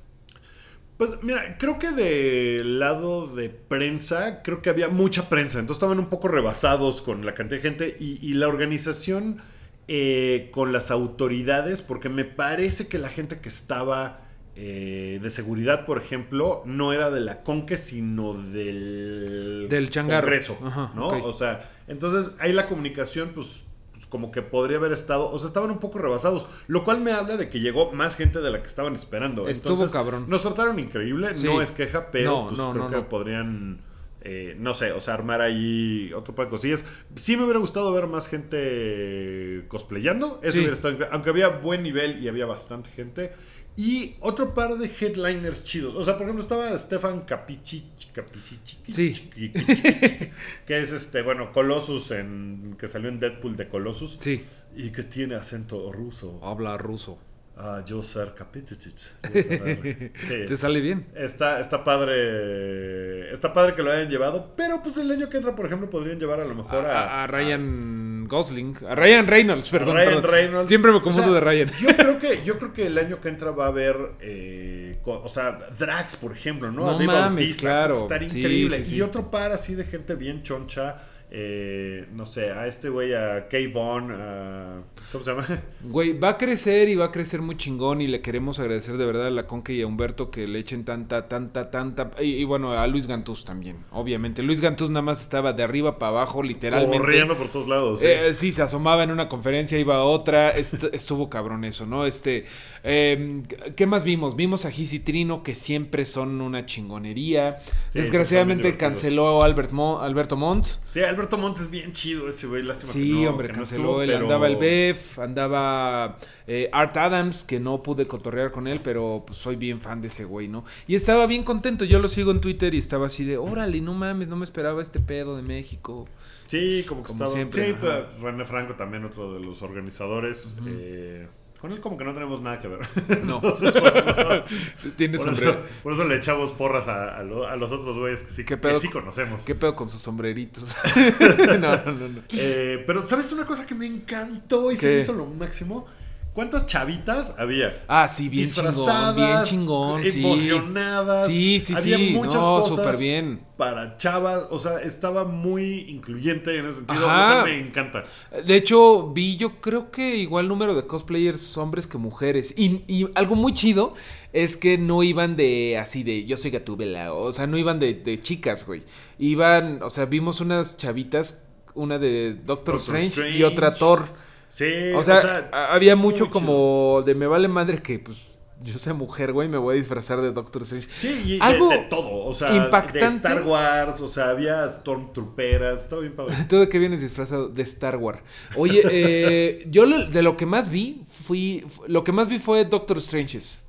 Pues mira, creo que del lado de prensa, creo que había mucha prensa, entonces estaban un poco rebasados con la cantidad de gente y, y la organización eh, con las autoridades, porque me parece que la gente que estaba eh, de seguridad, por ejemplo, no era de la Conque, sino del, Del changarro. Congreso, Ajá, ¿no? O sea, entonces ahí la comunicación, pues pues, como que podría haber estado, o sea, estaban un poco rebasados, lo cual me habla de que llegó más gente de la que estaban esperando. Estuvo Entonces, cabrón. Nos trataron increíble, Sí. no es queja, pero No, pues, no, creo no, que podrían eh, no sé, o sea, armar ahí otro par de cosillas. Sí me hubiera gustado ver más gente cosplayando. Eso Sí. hubiera estado Aunque había buen nivel y había bastante gente. Y otro par de headliners chidos. O sea, por ejemplo, estaba Stefan Capici, Sí. [LAUGHS] que es este, bueno, Colossus en que salió en Deadpool de Colossus Sí, y que tiene acento ruso. habla ruso. Ah, yo ser Capicici. [LAUGHS] Sí. Te sale bien. Está, está padre. Está padre que lo hayan llevado. Pero pues el año que entra, por ejemplo, podrían llevar a lo mejor a. A, a Ryan Gosling. A Ryan Reynolds, perdón. Ryan perdón. Reynolds. Siempre me O confundo sea, de Ryan. Yo creo [LAUGHS] que, yo creo que el año que entra va a haber. eh, o sea, Drax, por ejemplo, ¿no? No a Dave mames, Bautista. claro. Estar increíble. sí, sí. Y otro par así de gente bien choncha. Eh, no sé, a este güey, a Kay Vaughn, a- ¿Cómo se llama? [LAUGHS] Güey, va a crecer y va a crecer muy chingón y le queremos agradecer de verdad a la Conque y a Humberto que le echen tanta, tanta, tanta... Y, y bueno, a Luis Gantús también, obviamente. Luis Gantús nada más estaba de arriba para abajo, literalmente. Corriendo por todos lados. sí. Eh, sí, se asomaba en una conferencia, iba a otra. Est- [LAUGHS] estuvo cabrón eso, ¿no? Este, eh, ¿Qué más vimos? Vimos a Giz y Trino, que siempre son una chingonería. Sí, Desgraciadamente canceló a Albert Mo- Alberto Montt. Sí, Alberto Montes bien chido ese güey. Lástima que Sí, hombre, que no canceló estuvo, él. pero- Andaba el Bef, andaba eh, Art Adams, que no pude cotorrear con él, pero pues soy bien fan de ese güey, ¿no? Y estaba bien contento. Yo lo sigo en Twitter y estaba así de, órale, no mames, no me esperaba este pedo de México. Sí, como que Como estaba. siempre, sí, pues, René Franco también, otro de los organizadores. eh, con él como que no tenemos nada que ver. [LAUGHS] No. Entonces, por eso, [LAUGHS] Tiene por eso- sombrero. por eso le echamos porras a, a lo- a los otros güeyes que sí, ¿Qué que sí con- conocemos. ¿Qué pedo con sus sombreritos? no, [LAUGHS] no, no. no. Eh, pero, ¿sabes una cosa que me encantó y se me hizo lo máximo? ¿Cuántas chavitas había? Ah, sí, bien chingón, bien chingón, sí. emocionadas. Sí, sí, Había sí. muchas no, cosas súper bien. para chavas. O sea, estaba muy incluyente en ese sentido. Ajá. me encanta. De hecho, vi yo creo que igual número de cosplayers hombres que mujeres. Y, y algo muy chido es que no iban de así de yo soy Gatúbela. O sea, no iban de, de chicas, güey. Iban, o sea, vimos unas chavitas, una de Doctor, Doctor Strange, y otra Thor. Sí, O sea, había mucho como de me vale madre que pues yo sea mujer, güey, me voy a disfrazar de Doctor Strange. Sí, y Algo de, todo. O sea, impactante. de Star Wars, o sea, había Stormtrooperas, estaba bien padre. [LAUGHS] ¿Tú de qué vienes disfrazado? De Star Wars. Oye, eh, yo lo- de lo que más vi, fui. fu- Lo que más vi fue Doctor Stranges.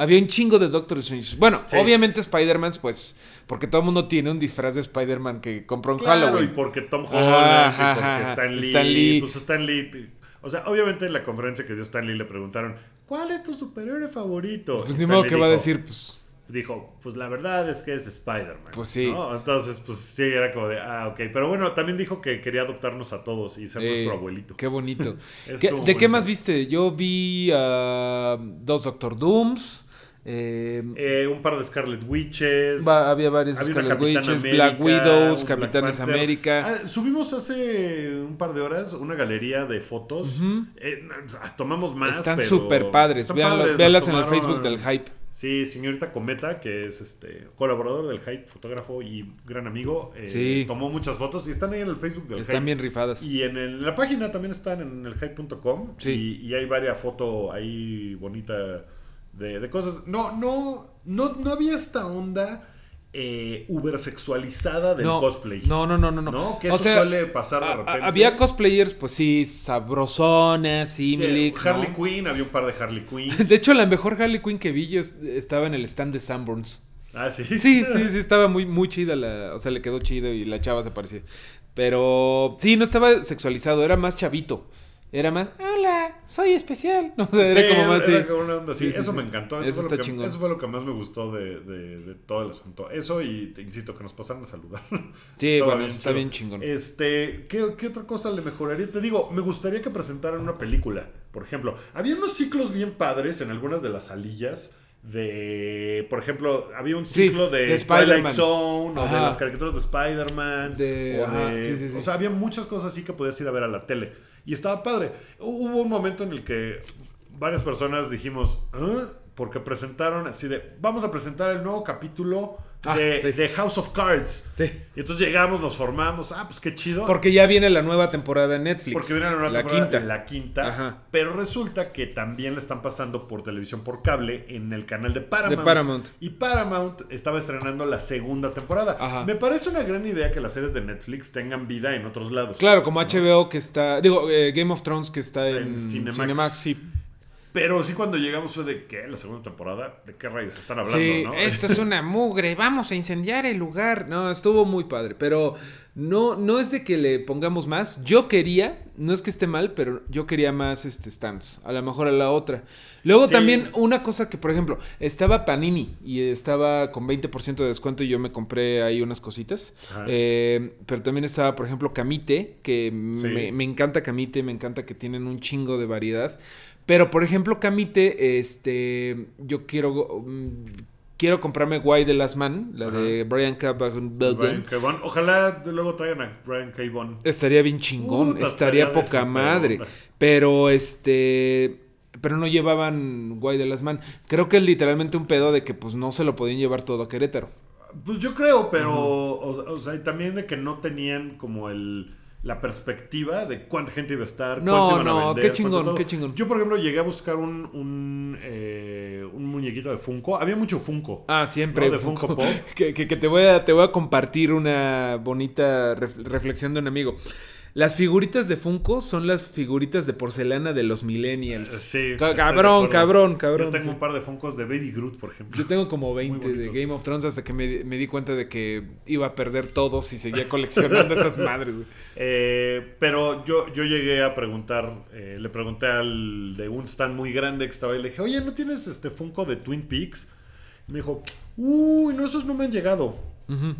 Había un chingo de Doctor Strange. Bueno, Sí. obviamente Spider-Man, pues. Porque todo el mundo tiene un disfraz de Spider-Man que compró en Claro, y Halloween. porque Tom Ajá, Holland, y porque ajá. Stan Lee, Stan Lee. Pues Stan Lee. O sea, obviamente en la conferencia que dio Stan Lee le preguntaron, ¿cuál es tu superhéroe favorito? Pues Y ni modo que va a decir, pues. Dijo, pues la verdad es que es Spider-Man. Pues sí. ¿no? Entonces, pues sí, era como de, ah, ok. Pero bueno, también dijo que quería adoptarnos a todos y ser eh, nuestro abuelito. Qué bonito. [LAUGHS] Estuvo ¿Qué- muy ¿De qué más viste? Yo vi a dos Doctor Dooms. Eh, Eh, un par de Scarlet Witches. Va- había varios una Scarlet Witches, América, Black Widows, Capitanes Black. América. Ah, subimos hace un par de horas una galería de fotos. Eh, ah, tomamos más. están súper padres. están nos en el Facebook del Hype. Sí, señorita Cometa, que es este colaborador del Hype, fotógrafo y gran amigo. eh, Sí. Tomó muchas fotos y están ahí en el Facebook del Están Hype. bien rifadas. Y en el- la página también están en el hype.com. Sí. Y, y hay varias fotos ahí bonita de, de cosas. No, no, no, no había esta onda eh, ubersexualizada del no, cosplay. No, no, no, no. no. ¿No? Que O eso sea, suele pasar de a- a- repente. había cosplayers, pues sí, sabrosonas, Sí. Harley ¿no? Quinn, había un par de Harley Quinn. [LAUGHS] De hecho, la mejor Harley Quinn que vi yo es- estaba en el stand de Sanborns. Ah, sí. Sí, sí, [LAUGHS] sí, estaba muy, muy chida la. O sea, le quedó chido y la chava se parecía. Pero sí, no estaba sexualizado, era más chavito. Era más, hola, soy especial. No, [LAUGHS] o sea, era Sí, como más era así. como una onda así. Sí, eso me encantó. Eso, Eso fue lo que, chingón. eso fue lo que más me gustó de, de- de todo el asunto. Eso y te insisto, que nos pasaran a saludar. [LAUGHS] Sí, bueno, está chido. bien chingón. Este, ¿qué, qué otra cosa le mejoraría? Te digo, me gustaría que presentaran una película. Por ejemplo, había unos ciclos bien padres en algunas de las salillas. De, por ejemplo, había un Sí, ciclo de, de Twilight. Zone o de las caricaturas de Spider-Man. De- sí, sí. o sea, había muchas cosas así que podías ir a ver a la tele. Y estaba padre. Hubo un momento en el que varias personas dijimos, ¿Ah? porque presentaron así de, vamos a presentar el nuevo capítulo Ah, de, sí. de House of Cards. Sí. Y entonces llegamos, nos formamos. Ah, pues qué chido. Porque ya viene la nueva temporada en Netflix. Porque viene la nueva la temporada, quinta. La quinta. Ajá. Pero resulta que también la están pasando por televisión por cable en el canal de Paramount. De Paramount. Y Paramount estaba estrenando la segunda temporada. Ajá. Me parece una gran idea que las series de Netflix tengan vida en otros lados. Claro, como HBO que está. Digo, eh, Game of Thrones que está en, En Cinemax. Cinemax. sí. Pero sí cuando llegamos fue de ¿qué? La segunda temporada. ¿De qué rayos están hablando, Sí, no? esto es una [LAUGHS] mugre, vamos a incendiar el lugar. No, estuvo muy padre, pero no, no es de que le pongamos más. Yo quería, no es que esté mal, pero yo quería más este stands, a lo mejor a la otra. Luego Sí. también una cosa que, por ejemplo, estaba Panini y estaba con 20% de descuento y yo me compré ahí unas cositas. Eh, pero también estaba, por ejemplo, Camite, que Sí. me, me encanta Camite, me encanta que tienen un chingo de variedad. Pero, por ejemplo, Camite, este, yo quiero, mm, quiero comprarme Why the Last Man, la de Brian K. Brian. Ojalá luego traigan a Brian K. Vaughan. Estaría bien chingón, Puta, estaría poca madre. onda. Pero, este, pero no llevaban Why the Last Man. Creo que es literalmente un pedo de que, pues, no se lo podían llevar todo a Querétaro. Pues yo creo, pero. o, o sea, y también de que no tenían como el. La perspectiva de cuánta gente iba a estar. No, cuánto iban a no, vender, qué chingón, qué chingón. Yo, por ejemplo, llegué a buscar un, un, eh, un muñequito de Funko. Había mucho Funko. Ah, siempre. ¿no? De Funko Pop. [LAUGHS] Que, que- que te, voy a, te voy a compartir una bonita ref- reflexión de un amigo. Las figuritas de Funko son las figuritas de porcelana de los millennials. Sí. Estoy de cabrón, cabrón, cabrón. Yo tengo sí. un par de Funkos de Baby Groot, por ejemplo. Yo tengo como 20 de. Game of Thrones hasta que me, me di cuenta de que iba a perder todos y seguía coleccionando esas madres. [LAUGHS] Eh, pero yo, yo llegué a preguntar, eh, le pregunté al de un stand muy grande que estaba ahí, le dije, oye, ¿no tienes este Funko de Twin Peaks? Y me dijo, uy, no, esos no me han llegado.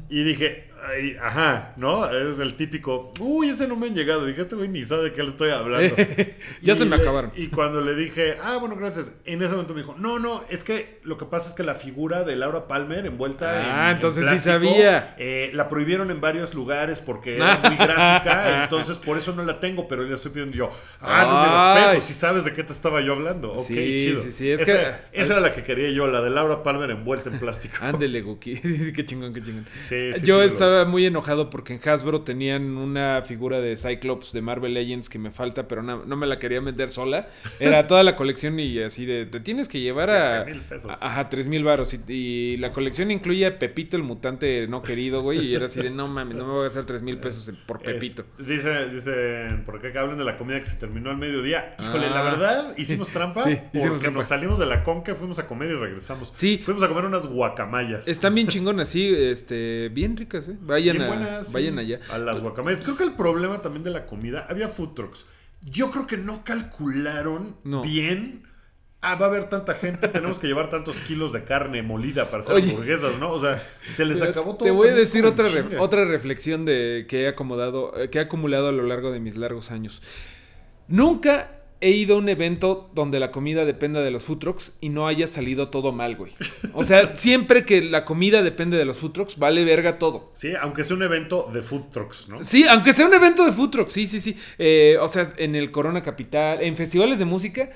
Y dije, "Ay, ajá, ¿no? Es el típico, uy, ese no me han llegado. dije, este güey ni sabe de qué le estoy hablando. [LAUGHS] Ya Y se me le- acabaron. Y cuando le dije, ah, bueno, gracias, en ese momento me dijo, no, no, es que lo que pasa es que la figura de Laura Palmer envuelta en. Ah, en entonces sí plástico, sabía. eh, la prohibieron en varios lugares porque [LAUGHS] era muy gráfica, entonces por eso no la tengo, pero le estoy pidiendo yo. Ah, no me respeto, si sabes de qué te estaba yo hablando. Ok, Sí, chido. sí, sí, es esa, que- esa era la que quería yo, la de Laura Palmer envuelta en plástico. Ándele, Guki. [LAUGHS] qué chingón, qué chingón. Sí, sí, Yo sí, estaba muy enojado porque en Hasbro tenían una figura de Cyclops de Marvel Legends que me falta, pero no, no me la quería vender sola. Era [LAUGHS] toda la colección y así de, te tienes que llevar a... 7,000 pesos. a- Ajá, 3 mil baros. Y, y la colección incluye a Pepito, el mutante no querido, güey. Y era así de, no mames, no me voy a gastar 3 mil pesos por Pepito. Es- dice, dicen, ¿por qué hablan de la comida que se terminó al mediodía? Híjole, Ah. la verdad, hicimos trampa [LAUGHS] Sí, porque hicimos trampa. nos salimos de la conca, fuimos a comer y regresamos. Sí. Fuimos a comer unas guacamayas. Están bien [LAUGHS] chingonas, sí, este, bien ricas, ¿eh? Vayan, Bien a, buenas, sí, vayan allá. A las guacamayas. Creo que el problema también de la comida, había food trucks. Yo creo que no calcularon No. bien. Ah, va a haber tanta gente, tenemos que llevar tantos kilos de carne molida para hacer Oye. hamburguesas, ¿no? O sea, se les acabó todo. Te voy a decir otra, re- otra reflexión de que he acomodado, eh, que he acumulado a lo largo de mis largos años. Nunca he ido a un evento donde la comida dependa de los food trucks y no haya salido todo mal, güey. O sea, [LAUGHS] siempre que la comida depende de los food trucks, vale verga todo. Sí, aunque sea un evento de food trucks, ¿no? Sí, aunque sea un evento de food trucks, sí, sí, sí. Eh, o sea, en el Corona Capital, en festivales de música,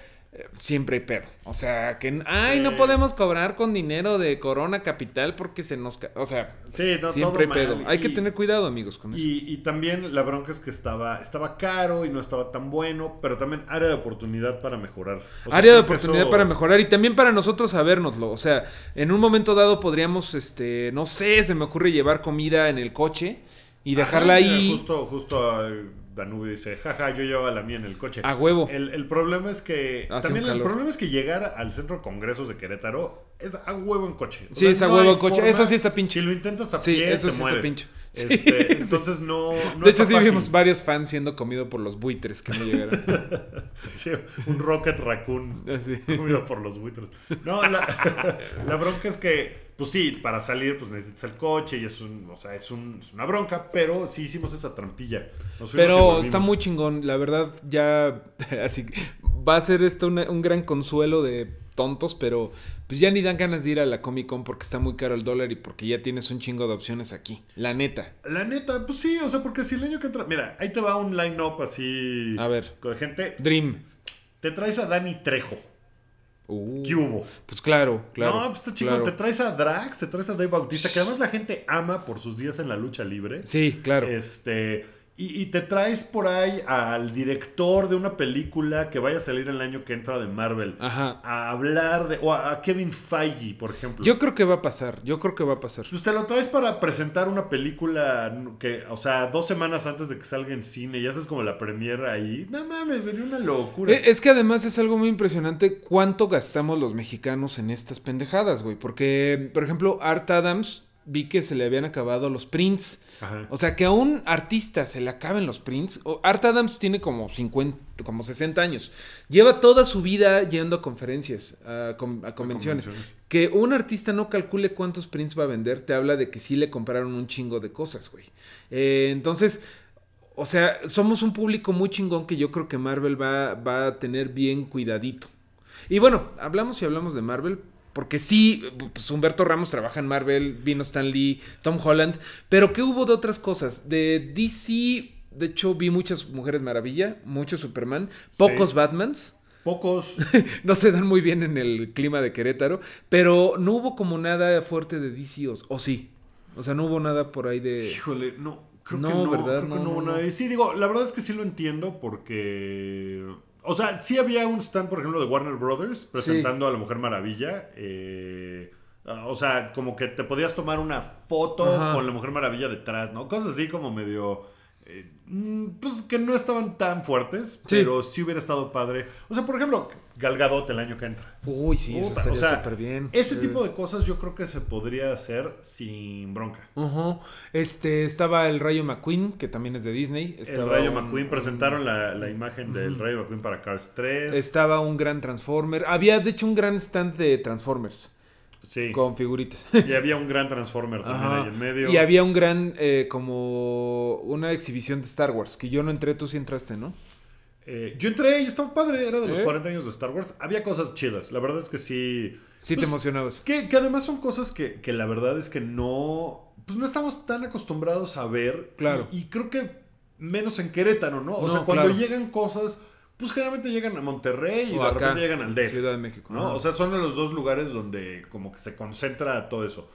siempre hay pedo. O sea, que, ay, Sí. no podemos cobrar con dinero de Corona Capital porque se nos... ca-". O sea, Sí, no, siempre hay mal. pedo. Hay que Y- tener cuidado, amigos, con eso. Y, y también la bronca es que estaba, estaba caro y no estaba tan bueno, pero también área de oportunidad para mejorar. O sea, Área de oportunidad eso- para mejorar y también para nosotros sabérnoslo. O sea, en un momento dado podríamos, este, no sé, se me ocurre llevar comida en el coche y dejarla Ajá, ahí Justo, justo eh, Danubio dice, jaja, yo llevaba la mía en el coche. a huevo. El, el problema es que. Hace también el problema es que llegar al centro de congresos de Querétaro es a huevo en coche. O Sí, es a no huevo en coche. forma. Eso sí está pinche. Si lo intentas a Sí, pie, eso te sí está mueres. pinche. Este, sí. Entonces no. no de hecho, sí fácil. vimos varios fans siendo comido por los buitres que no llegaron. [LAUGHS] Sí, un Rocket Raccoon Así. comido por los buitres. No, la, [LAUGHS] la bronca es que, pues sí, para salir, pues necesitas el coche y es un, o sea, es, un, es una bronca, pero sí hicimos esa trampilla. Pero está muy chingón. La verdad, ya. [LAUGHS] Así va a ser esto una- un gran consuelo de tontos, pero pues ya ni dan ganas de ir a la Comic Con porque está muy caro el dólar y porque ya tienes un chingo de opciones aquí. La neta. La neta, pues sí, o sea, porque si el año que entra. Mira, ahí te va un line-up así. A ver. De gente. Dream. Te traes a Dani Trejo. Uh, ¿Qué hubo? Pues claro, claro. no, pues está claro. Te traes a Drax, te traes a Dave Bautista, que además la gente ama por sus días en la lucha libre. Sí, claro. Este. Y, y te traes por ahí al director de una película que vaya a salir el año que entra de Marvel. Ajá. A hablar de. O a, a Kevin Feige, por ejemplo. Yo creo que va a pasar. Yo creo que va a pasar. Pues te lo traes para presentar una película que, o sea, dos semanas antes de que salga en cine y haces como la premiere ahí. No mames, sería una locura. Eh, Es que además es algo muy impresionante cuánto gastamos los mexicanos en estas pendejadas, güey. Porque, por ejemplo, Art Adams vi que se le habían acabado los prints. Ajá. O sea, que a un artista se le acaben los prints. Art Adams tiene como 50, como 60 años. Lleva toda su vida yendo a conferencias, a, con- a convenciones. convenciones. Que un artista no calcule cuántos prints va a vender, te habla de que sí le compraron un chingo de cosas, güey. Eh, entonces, o sea, somos un público muy chingón que yo creo que Marvel va, va a tener bien cuidadito. Y bueno, hablamos y hablamos de Marvel. Porque sí, pues Humberto Ramos trabaja en Marvel, vino Stan Lee, Tom Holland. Pero ¿qué hubo de otras cosas? De DC, de hecho, vi muchas Mujeres Maravilla, muchos Superman, pocos Sí. Batmans. Pocos. [LAUGHS] no se dan muy bien en el clima de Querétaro. Pero no hubo como nada fuerte de DC, o, o sí. O sea, no hubo nada por ahí de. Híjole, no. Creo No, que no, ¿verdad? creo que No, no hubo no, nada. no. Y sí, digo, la verdad es que sí lo entiendo porque. O sea, sí había un stand, por ejemplo, de Warner Brothers presentando a la Mujer Maravilla. eh, o sea, como que te podías tomar una foto Ajá. con la Mujer Maravilla detrás, ¿no? Cosas así como medio. Eh, mm, pues que no estaban tan fuertes, Sí. pero sí hubiera estado padre. O sea, por ejemplo, Gal Gadot el año que entra. Uy, sí, eso Puta, estaría o sea, súper bien. Ese tipo de cosas yo creo que se podría hacer sin bronca. Este, estaba el Rayo McQueen, que también es de Disney. El Rayo un- McQueen presentaron la, la imagen del Rayo McQueen para Cars 3. Estaba un gran Transformer. Había, de hecho, un gran stand de Transformers sí. con figuritas. Y había un gran Transformer también Ajá. ahí en medio. Y había un gran, eh, como una exhibición de Star Wars, que yo no entré, tú sí entraste, ¿no? Eh, yo entré y estaba padre, era de los ¿Eh? 40 años de Star Wars. Había cosas chidas, la verdad es que sí. Sí te Pues, emocionabas. Que, que además son cosas que, que la verdad es que no. Pues no estamos tan acostumbrados a ver. Claro. Y, y creo que menos en Querétaro, ¿no? O No, sea, cuando claro. llegan cosas, pues generalmente llegan a Monterrey y O de acá, repente llegan al DF. Ciudad de México. O sea, son los dos lugares donde como que se concentra todo eso.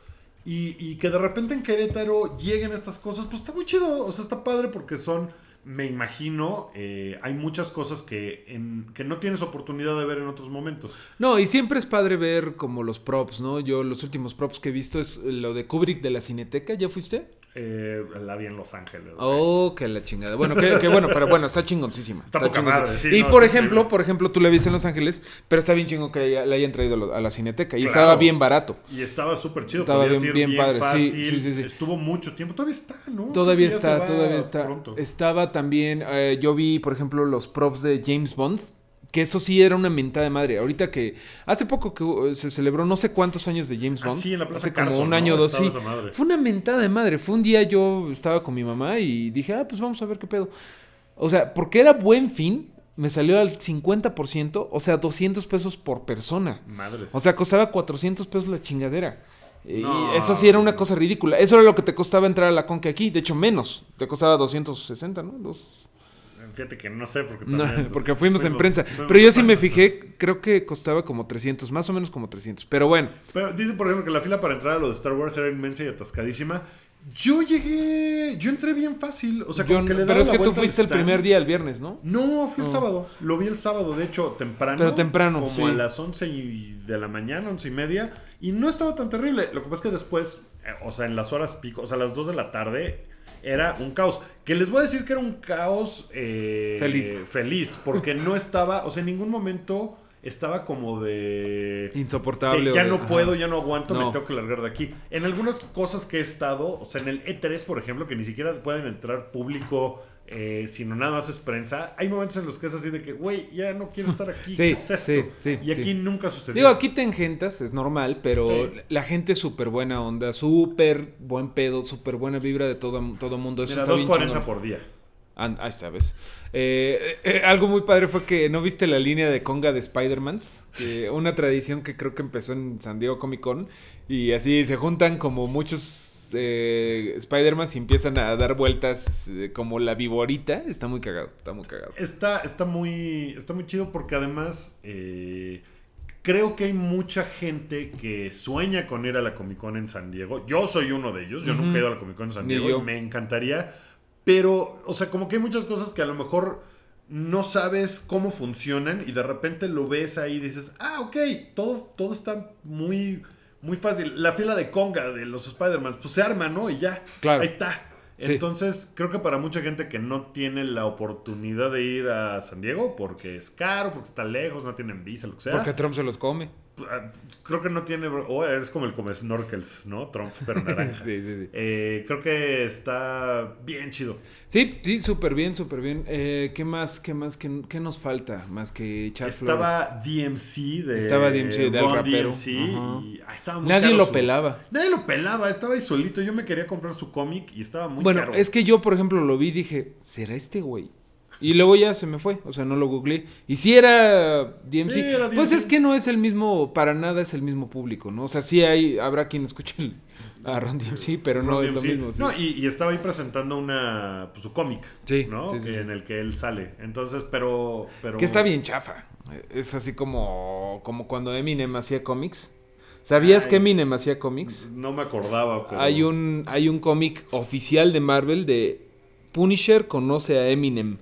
Y, y que de repente en Querétaro lleguen estas cosas, pues está muy chido. O sea, está padre porque son, me imagino, eh, hay muchas cosas que, en, que no tienes oportunidad de ver en otros momentos. No, y siempre es padre ver como los props, ¿no? Yo los últimos props que he visto es lo de Kubrick de la Cineteca. ¿Ya fuiste? Eh, la vi en Los Ángeles. Oh, que la chingada. Bueno, que, que bueno, pero bueno, está chingoncísima. Está poca chingoncísima. madre, sí, y no, por está ejemplo, increíble. por ejemplo, tú la viste en Los Ángeles, pero está bien chingo que la hayan traído a la Cineteca. Y Claro. estaba bien barato. Y estaba súper chido. Estaba bien- ir bien padre, sí, fácil, sí, sí, sí. Estuvo mucho tiempo. Todavía está, ¿no? Todavía está, todavía está. pronto. Estaba también, eh, yo vi, por ejemplo, los props de James Bond. Que eso sí era una mentada de madre. Ahorita que hace poco que se celebró no sé cuántos años de James Ah, Bond. sí, en la Plaza hace como un ¿no? año o dos, sí. Fue una mentada de madre. Fue un día yo estaba con mi mamá y dije, ah, pues vamos a ver qué pedo. O sea, porque era buen fin, me salió al 50%, o sea, 200 pesos por persona. Madres. O sea, costaba 400 pesos la chingadera. Y No. eso sí era una cosa ridícula. Eso era lo que te costaba entrar a la Conque aquí. De hecho, menos. Te costaba 260, ¿no? Dos- Fíjate que no sé porque No, también, [LAUGHS] porque fuimos en prensa. fuimos Pero yo sí me fijé, creo que costaba como 300, más o menos como 300. Pero bueno, Pero dice, por ejemplo, que la fila para entrar a lo de Star Wars era inmensa y atascadísima. Yo llegué. Yo entré bien fácil. O sea, yo como que le pero es que tú fuiste el primer día, el viernes, ¿no? No, fui el No. sábado. Lo vi el sábado, de hecho, temprano. Pero temprano, Como sí. a las 11 y- de la mañana, 11 y media. Y no estaba tan terrible. Lo que pasa es que después, eh, o sea, en las horas pico, o sea, a las 2 de la tarde, era un caos. Que les voy a decir que era un caos eh, Feliz. Feliz, porque no estaba, o sea, en ningún momento estaba como de... Insoportable. de ya de- no ajá. puedo, ya no aguanto, No. me tengo que largar de aquí. En algunas cosas que he estado, o sea, en el E3, por ejemplo, que ni siquiera pueden entrar público, eh, sino nada más es prensa, hay momentos en los que es así de que, güey, ya no quiero [LAUGHS] estar aquí. Sí, ¿qué es esto? sí, sí, y aquí nunca sucedió. Digo, aquí te engentas, es normal, pero la gente es súper buena onda, súper buen pedo, súper buena vibra de todo, todo mundo. Eso Mira, está bien 2.40 chingón. por día. Ah, ahí está, ¿ves? Eh, eh, algo muy padre fue que no viste la línea de conga de Spider-Mans. Una tradición que creo que empezó en San Diego Comic Con. Y así se juntan como muchos eh, Spider-Mans y empiezan a dar vueltas eh, como la viborita. Está muy cagado, está muy cagado. Está, está, muy, está muy chido porque además, eh, creo que hay mucha gente que sueña con ir a la Comic Con en San Diego. Yo soy uno de ellos, yo nunca he ido a la Comic Con en San Diego, y me encantaría, pero, o sea, como que hay muchas cosas que a lo mejor no sabes cómo funcionan y de repente lo ves ahí y dices, ah, ok, todo, todo está muy, muy fácil. La fila de conga de los Spider-Man, pues se arma, ¿no? Y ya, Claro. ahí está. Sí. Entonces, creo que para mucha gente que no tiene la oportunidad de ir a San Diego porque es caro, porque está lejos, no tienen visa, lo que sea. Porque Trump se los come. Ah, Creo que no tiene. O eres como el come snorkels, ¿no? Trump, pero naranja. [LAUGHS] Sí, sí, sí. Eh, creo que está bien chido. Sí, sí, súper bien, súper bien. Eh, ¿Qué más, qué más, qué, qué nos falta más que echar flores? Estaba DMC de. Estaba DMC, del rapero. DMC, y, ah, estaba muy Nadie caro lo su- pelaba. Nadie lo pelaba, estaba ahí solito. Yo me quería comprar su cómic y estaba muy Bueno, caro. es que yo, por ejemplo, lo vi y dije, ¿será este güey? Y luego ya se me fue, o sea, no lo googleé. Y si era DMC, Sí, era pues es que no es el mismo, para nada es el mismo público, ¿no? O sea, sí hay, habrá quien escuche el- a Ron DMC, pero no es lo mismo. sí. No, y, y estaba ahí presentando una pues, su cómic. Sí, ¿no? sí. En el que él sale. Entonces, pero. pero Que está bien chafa. Es así como, como cuando Eminem hacía cómics. ¿Sabías Ay. que Eminem hacía cómics? No me acordaba. Pero... Hay un, hay un cómic oficial de Marvel de Punisher conoce a Eminem.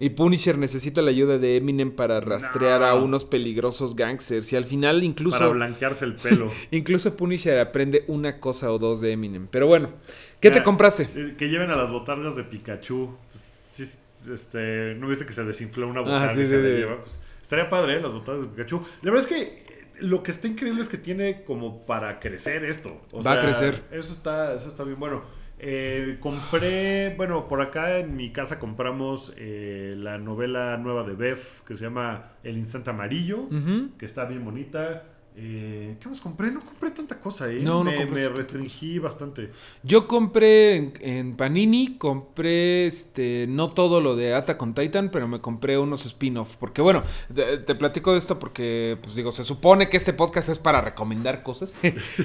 Y Punisher necesita la ayuda de Eminem para rastrear No. a unos peligrosos gangsters. Y al final incluso, Para blanquearse el pelo. [LAUGHS] incluso Punisher aprende una cosa o dos de Eminem. Pero bueno, ¿qué te compraste? eh, Que lleven a las botargas de Pikachu. Pues, sí, este, ¿No viste que se desinfló una botarga Ah, sí, y se lleva? Pues, estaría padre, ¿eh? las botargas de Pikachu. La verdad es que eh, lo que está increíble es que tiene como para crecer esto. O Va a crecer. Eso está, eso está bien bueno. Eh, compré, bueno, por acá en mi casa compramos eh, la novela nueva de Beth que se llama El Instante Amarillo, que está bien bonita. Eh, ¿Qué más compré? No compré tanta cosa, ¿eh? No, no me, compraste me restringí bastante. Yo compré en, en Panini, compré este no todo lo de Ata con Titan, pero me compré unos spin-off. Porque bueno, te, te platico de esto porque, pues digo, se supone que este podcast es para recomendar cosas. [LAUGHS]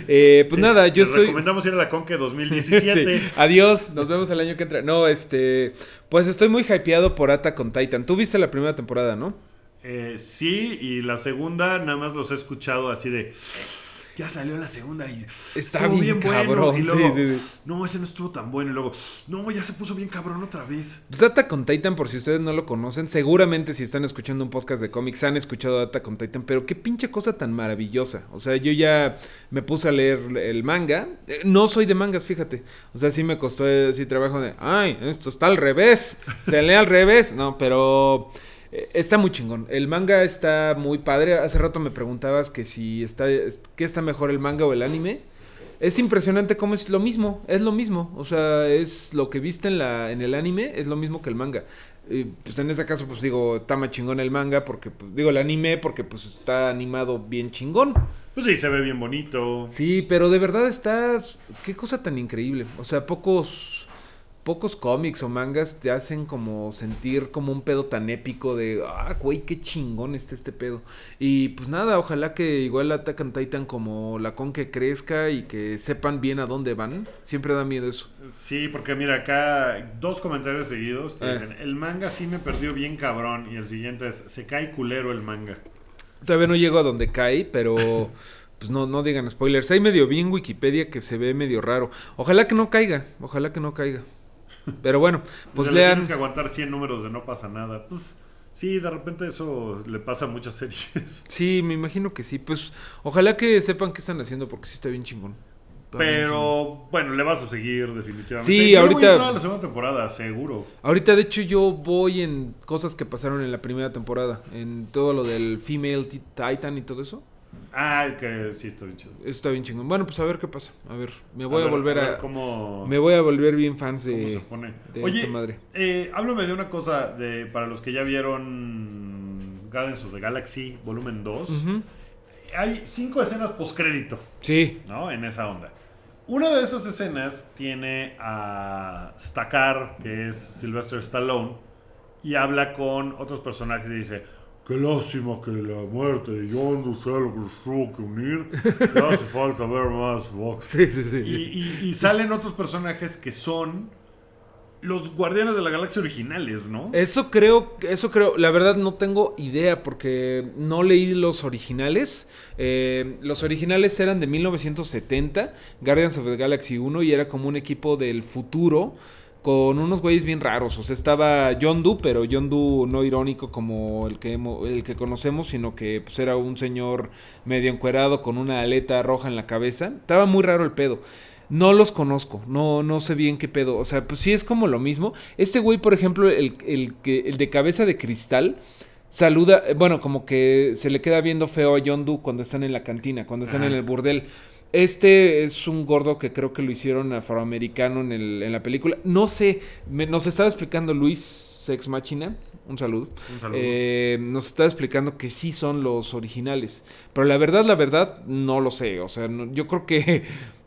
Eh, pues Sí, nada, yo estoy... recomendamos ir a la Conque 2017. [LAUGHS] Sí. Adiós, nos vemos el año que entra. No, este, pues estoy muy hypeado por Ata con Titan. Tú viste la primera temporada, ¿no? Eh, sí, y la segunda nada más los he escuchado así de. Ya salió la segunda y Está estuvo bien cabrón, Y luego, sí, sí, sí. no, ese no estuvo tan bueno. Y luego, no, ya se puso bien cabrón otra vez. Pues Ata con Titan, por si ustedes no lo conocen, seguramente si están escuchando un podcast de cómics han escuchado Ata con Titan, pero qué pinche cosa tan maravillosa. O sea, yo ya me puse a leer el manga. Eh, No soy de mangas, fíjate. O sea, sí me costó así trabajo de, ay, esto está al revés, se lee al revés. No, pero eh, está muy chingón. El manga está muy padre. Hace rato me preguntabas que si está, es- ¿qué está mejor el manga o el anime? Es impresionante cómo es lo mismo, es lo mismo, o sea, es lo que viste en la en el anime, es lo mismo que el manga. Y, pues en ese caso, pues digo, está más chingón el manga porque, pues, digo, el anime porque pues está animado bien chingón. Pues sí, se ve bien bonito. Sí, pero de verdad está, qué cosa tan increíble. O sea, pocos, pocos cómics o mangas te hacen como sentir como un pedo tan épico de, ah, güey, qué chingón está este pedo. Y pues nada, ojalá que igual Attack on Titan como la con que crezca y que sepan bien a dónde van. Siempre da miedo eso. Sí, porque mira, acá dos comentarios seguidos que Eh. dicen: El manga sí me perdió bien cabrón. Y el siguiente es: Se cae culero el manga. Todavía no llego a donde cae, pero [LAUGHS] pues no, no digan spoilers. Hay medio bien Wikipedia que se ve medio raro. Ojalá que no caiga, ojalá que no caiga. Pero bueno, pues O sea, le lean. Tienes que aguantar 100 números de no pasa nada. Pues sí, de repente eso le pasa a muchas [LAUGHS] series. Sí, me imagino que sí. Pues ojalá que sepan qué están haciendo porque sí está bien chingón. Está bien chingón. Pero bueno, le vas a seguir definitivamente. Sí, Yo ahorita- Voy a entrar a la segunda temporada, seguro. Ahorita, de hecho, yo voy en cosas que pasaron en la primera temporada. En todo lo del Female Ti- Titan y todo eso. Ah, que sí, está bien chido. Está bien chingón. Bueno, pues a ver qué pasa. A ver, me voy a, ver- volver a. ver cómo, Me voy a volver bien fans cómo de. se pone. de Oye, esta madre. eh, háblame de una cosa de, para los que ya vieron Guardians of the Galaxy Volumen 2. Ujú. Hay cinco escenas postcrédito. Sí. ¿no? En esa onda. Una de esas escenas tiene a Stakar, que es Sylvester Stallone, y habla con otros personajes y dice, qué lástima que la muerte de John Dussel los tuvo que unir, que hace [LAUGHS] falta ver más box. Sí, sí, sí. Y, y- y salen otros personajes que son los Guardianes de la Galaxia originales, ¿no? Eso creo, eso creo, la verdad no tengo idea porque no leí los originales. Eh, los originales eran de 1970, Guardians of the Galaxy 1, y era como un equipo del futuro con unos güeyes bien raros. O sea, estaba John Doe, pero John Doe no irónico como el que, el que conocemos, sino que pues, era un señor medio encuerado con una aleta roja en la cabeza. Estaba muy raro el pedo. No los conozco, no, no sé bien qué pedo. O sea, pues sí es como lo mismo. Este güey, por ejemplo, el, el, el de cabeza de cristal, saluda, bueno, como que se le queda viendo feo a John Doe cuando están en la cantina, cuando están en el burdel. Este es un gordo que creo que lo hicieron afroamericano en, el, en la película. No sé, nos estaba explicando Luis Sex Machina. Un saludo. Un saludo. Eh, nos estaba explicando que sí son los originales. Pero la verdad, la verdad, no lo sé. O sea, yo creo que [LAUGHS]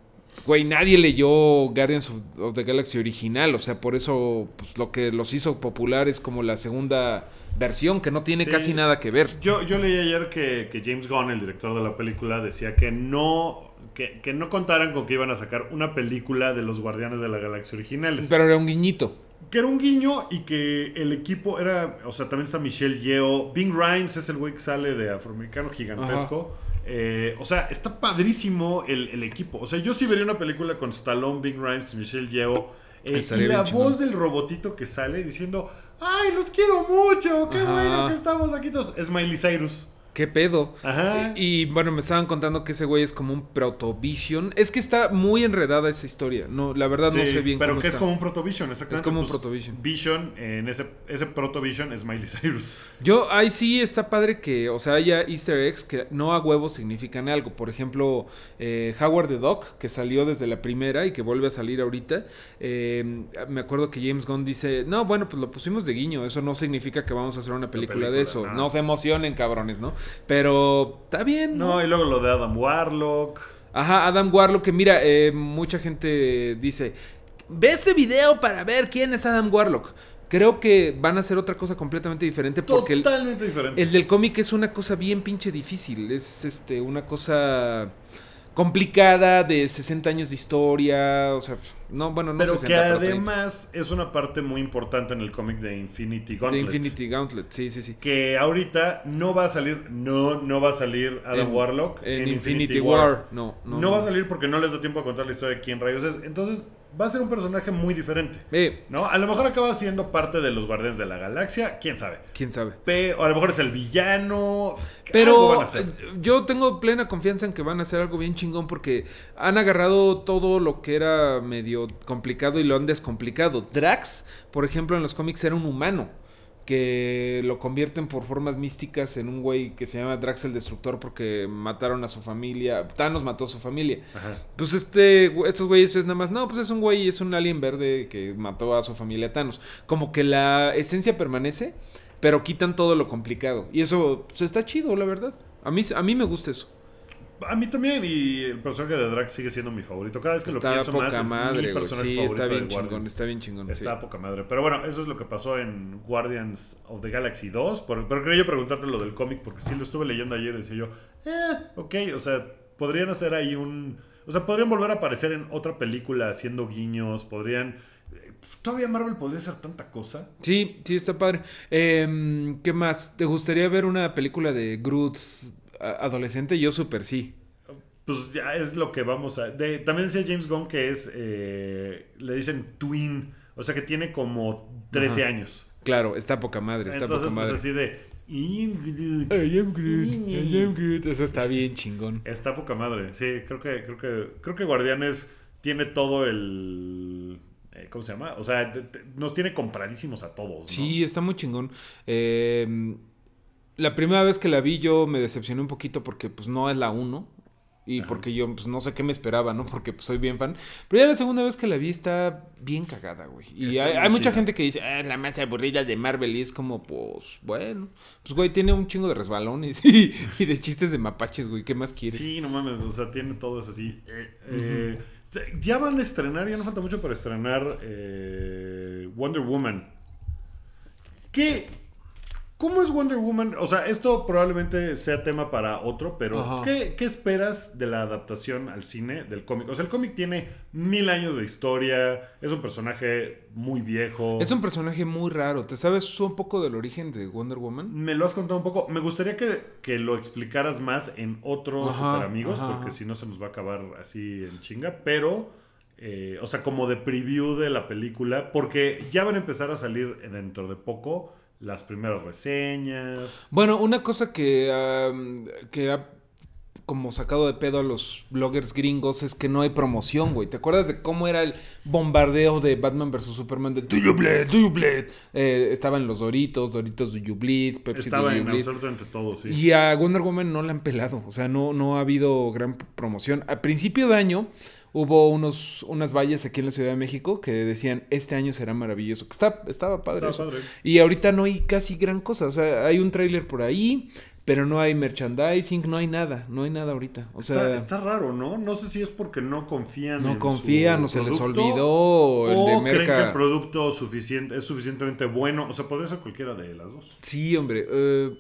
güey, nadie leyó Guardians of, the Galaxy original, o sea, por eso pues, lo que los hizo popular es como la segunda versión, que no tiene casi nada que ver. Yo, yo leí ayer que, que, James Gunn, el director de la película, decía que no, que, que, no contaran con que iban a sacar una película de los Guardianes de la Galaxia originales. Pero era un guiñito. Que era un guiño y que el equipo era, o sea, también está Michelle Yeo, Bing Rhymes es el güey que sale de Afroamericano Gigantesco. Eh, o sea, está padrísimo el, equipo. O sea, yo sí vería una película con Stallone, Bing Rhymes, Michelle Yeoh. Eh, y la voz del robotito que sale diciendo, ¡ay, los quiero mucho! ¡Qué bueno que estamos aquí todos! Es Miley Cyrus. ¿Qué pedo? Ajá. Y, bueno, me estaban contando que ese güey es como un proto-vision. Es que está muy enredada esa historia. No, la verdad no sé bien pero que es como un proto-vision, exactamente. Es como un pues, proto-vision. Vision, en ese, ese proto-vision es Miley Cyrus. Yo, ahí sí está padre que, o sea, haya easter eggs que no a huevo significan algo. Por ejemplo, eh, Howard the Duck, que salió desde la primera y que vuelve a salir ahorita. Eh, me acuerdo que James Gunn dice, no, bueno, pues lo pusimos de guiño. Eso no significa que vamos a hacer una película, de eso. No se emocionen, cabrones, ¿no? Pero está bien. No, y luego lo de Adam Warlock. Ajá, Adam Warlock, que mira, eh, mucha gente dice, ve este video para ver quién es Adam Warlock. Creo que van a hacer otra cosa completamente diferente porque Totalmente el, diferente. el del cómic es una cosa bien pinche difícil. Es este una cosa complicada de 60 años de historia, o sea, no, bueno, no pero que además es una parte muy importante en el cómic de Infinity Gauntlet. De Infinity Gauntlet, sí, sí, sí. Que ahorita no va a salir, no, no va a salir Adam Warlock en, Infinity, War. No, no, no, va a salir porque no les da tiempo a contar la historia de quién rayos es. Entonces, va a ser un personaje muy diferente. ¿No? A lo mejor acaba siendo parte de los Guardianes de la Galaxia, quién sabe. Quién sabe. o a lo mejor es el villano. Pero yo tengo plena confianza en que van a hacer algo bien chingón porque han agarrado todo lo que era medio complicado y lo han descomplicado. Drax, por ejemplo, en los cómics era un humano que lo convierten por formas místicas en un güey que se llama Drax el Destructor porque mataron a su familia. Thanos mató a su familia. Pues este, estos güeyes es nada más, no, pues es un güey, es un alien verde que mató a su familia Thanos. Como que la esencia permanece, pero quitan todo lo complicado. Y eso pues, está chido, la verdad. A mí, a mí me gusta eso. A mí también, y el personaje de Drax sigue siendo mi favorito. Cada vez que lo pienso más, es mi personaje sí, favorito está bien chingón, está bien chingón. Está poca madre. Pero bueno, eso es lo que pasó en Guardians of the Galaxy 2. pero quería yo preguntarte lo del cómic, porque sí lo estuve leyendo ayer y decía yo, eh, ok, o sea, podrían hacer ahí un... O sea, podrían volver a aparecer en otra película haciendo guiños, podrían... ¿Todavía Marvel podría hacer tanta cosa? Sí, sí, está padre. Em, ¿Qué más? ¿Te gustaría ver una película de Groot adolescente? Yo súper sí pues ya es lo que vamos a... también decía James Gunn que es, eh, le dicen twin, o sea que tiene como 13 años. Claro, está poca madre, está Entonces, poca pues, madre. Pues así de... I am Groot, I am Groot. Eso está bien chingón. Está poca madre, sí, creo que, creo que, creo que Guardianes tiene todo el... Eh, ¿Cómo se llama? O sea, nos tiene compradísimos a todos. Sí, está muy chingón. Eh, la primera vez que la vi yo me decepcioné un poquito porque pues no es la 1. Y porque yo, pues no sé qué me esperaba, ¿no? Porque pues, soy bien fan. Pero ya la segunda vez que la vi está bien cagada, güey. Y hay, mucha gente que dice, ah, la más aburrida de Marvel. Y es como, pues, bueno. Pues, güey, tiene un chingo de resbalones [LAUGHS] y, de chistes de mapaches, güey. ¿Qué más quieres? Sí, no mames. O sea, tiene todo eso así. Eh, eh, ya van a estrenar, ya no falta mucho para estrenar eh, Wonder Woman. ¿Qué? ¿Cómo es Wonder Woman? O sea, esto probablemente sea tema para otro, pero. ¿qué, qué esperas de la adaptación al cine del cómic? O sea, el cómic tiene mil años de historia, es un personaje muy viejo. Es un personaje muy raro. ¿Te sabes un poco del origen de Wonder Woman? Me lo has contado un poco. Me gustaría que, que lo explicaras más en otros super amigos, ajá, porque si no se nos va a acabar así en chinga. Pero, eh, o sea, como de preview de la película, porque ya van a empezar a salir dentro de poco las primeras reseñas. Bueno, una cosa que, que ha como sacado de pedo a los bloggers gringos es que no hay promoción, güey. ¿Te acuerdas de cómo era el bombardeo de Batman vs. Superman de Do you bleed? Do you bleed? Eh, estaban los Doritos, Doritos Do you bleed? Pepsi Estaba Do you en bleed? absolutamente todo, sí. Y a Wonder Woman no la han pelado. O sea, no, no ha habido gran promoción. A principio de año hubo unos, unas vallas aquí en la Ciudad de México que decían, este año será maravilloso. Que está, estaba padre Estaba eso. padre. Y ahorita no hay casi gran cosa. O sea, hay un tráiler por ahí, pero no hay merchandising, no hay nada. No hay nada ahorita. O sea, está, está raro, ¿no? No sé si es porque no confían no en confían su o se les olvidó o el de creen que el Merca. producto suficiente, es suficientemente bueno. O sea, podría ser cualquiera de las dos. Sí, hombre. eh,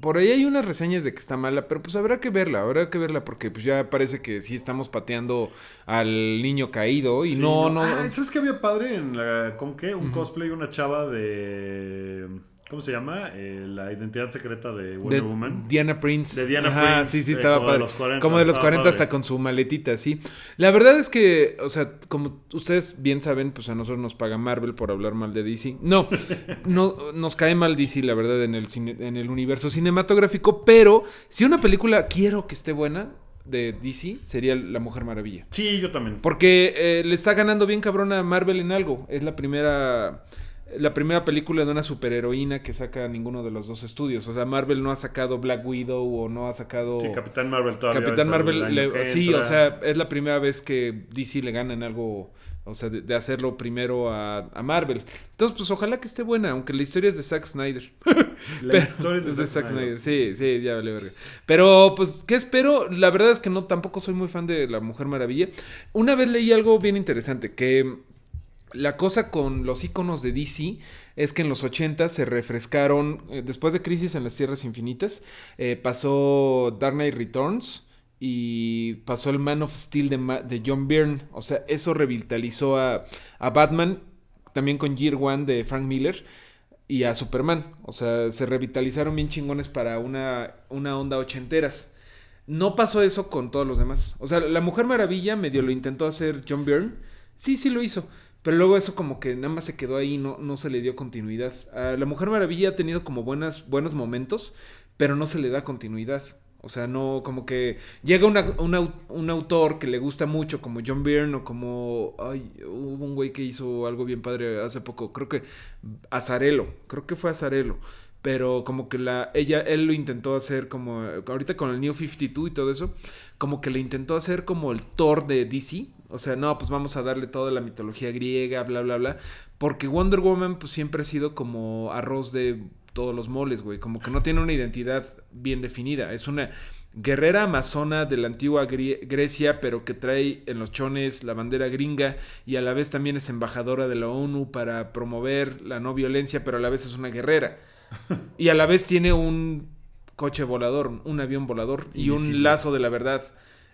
por ahí hay unas reseñas de que está mala, pero pues habrá que verla, habrá que verla porque pues ya parece que sí estamos pateando al niño caído y Sí, no, no. Ah, ¿Sabes qué había padre en la. ¿Con qué? Un cosplay, una chava de. ¿Cómo se llama? Eh, la identidad secreta de Wonder de Woman. Diana Prince. De Diana Ajá, Prince, Sí, sí, eh, estaba como de los 40, como de los estaba 40 padre. hasta con su maletita, sí. La verdad es que, o sea, como ustedes bien saben, pues a nosotros nos paga Marvel por hablar mal de DC. No, [LAUGHS] no nos cae mal DC, la verdad, en el, cine- en el universo cinematográfico, pero si una película quiero que esté buena de DC, sería La Mujer Maravilla. Sí, yo también. Porque eh, le está ganando bien cabrón a Marvel en algo. Es la primera. La primera película de una superheroína que saca ninguno de los dos estudios. O sea, Marvel no ha sacado Black Widow o no ha sacado. Sí, Capitán Marvel todavía. Capitán Marvel. le- sí, entra. o sea, es la primera vez que DC le gana en algo. O sea, de, de hacerlo primero a, a Marvel. Entonces, pues ojalá que esté buena, aunque la historia es de Zack Snyder. [LAUGHS] La [LAUGHS] historia es de Zack Snyder. Sí, sí, ya vale verga. Pero, pues, ¿qué espero? La verdad es que no, tampoco soy muy fan de La Mujer Maravilla. Una vez leí algo bien interesante, que la cosa con los iconos de DC es que en los 80 se refrescaron, eh, después de Crisis en las Tierras Infinitas, eh, pasó Dark Knight Returns y pasó el Man of Steel de, de John Byrne. O sea, eso revitalizó a, a Batman, también con Year One de Frank Miller y a Superman. O sea, se revitalizaron bien chingones para una, una onda ochenteras. No pasó eso con todos los demás. O sea, la Mujer Maravilla medio lo intentó hacer John Byrne. Sí, sí lo hizo. Pero luego eso como que nada más se quedó ahí, no, no se le dio continuidad. A la Mujer Maravilla ha tenido como buenas, buenos momentos, pero no se le da continuidad. O sea, no, como que llega una- un au- un autor que le gusta mucho, como John Byrne o como. Ay, hubo un güey que hizo algo bien padre hace poco. Creo que Azarelo. Creo que fue Azarelo. Pero como que la. Ella, él lo intentó hacer como. Ahorita con el New 52 y todo eso. Como que le intentó hacer como el Thor de DC. O sea, no, pues vamos a darle toda la mitología griega, bla, bla, bla. Porque Wonder Woman, pues siempre ha sido como arroz de todos los moles, güey. Como que no tiene una identidad bien definida. Es una guerrera amazona de la antigua Grecia, pero que trae en los chones la bandera gringa y a la vez también es embajadora de la ONU para promover la no violencia, pero a la vez es una guerrera. Y a la vez tiene un coche volador, un avión volador y un lazo de la verdad.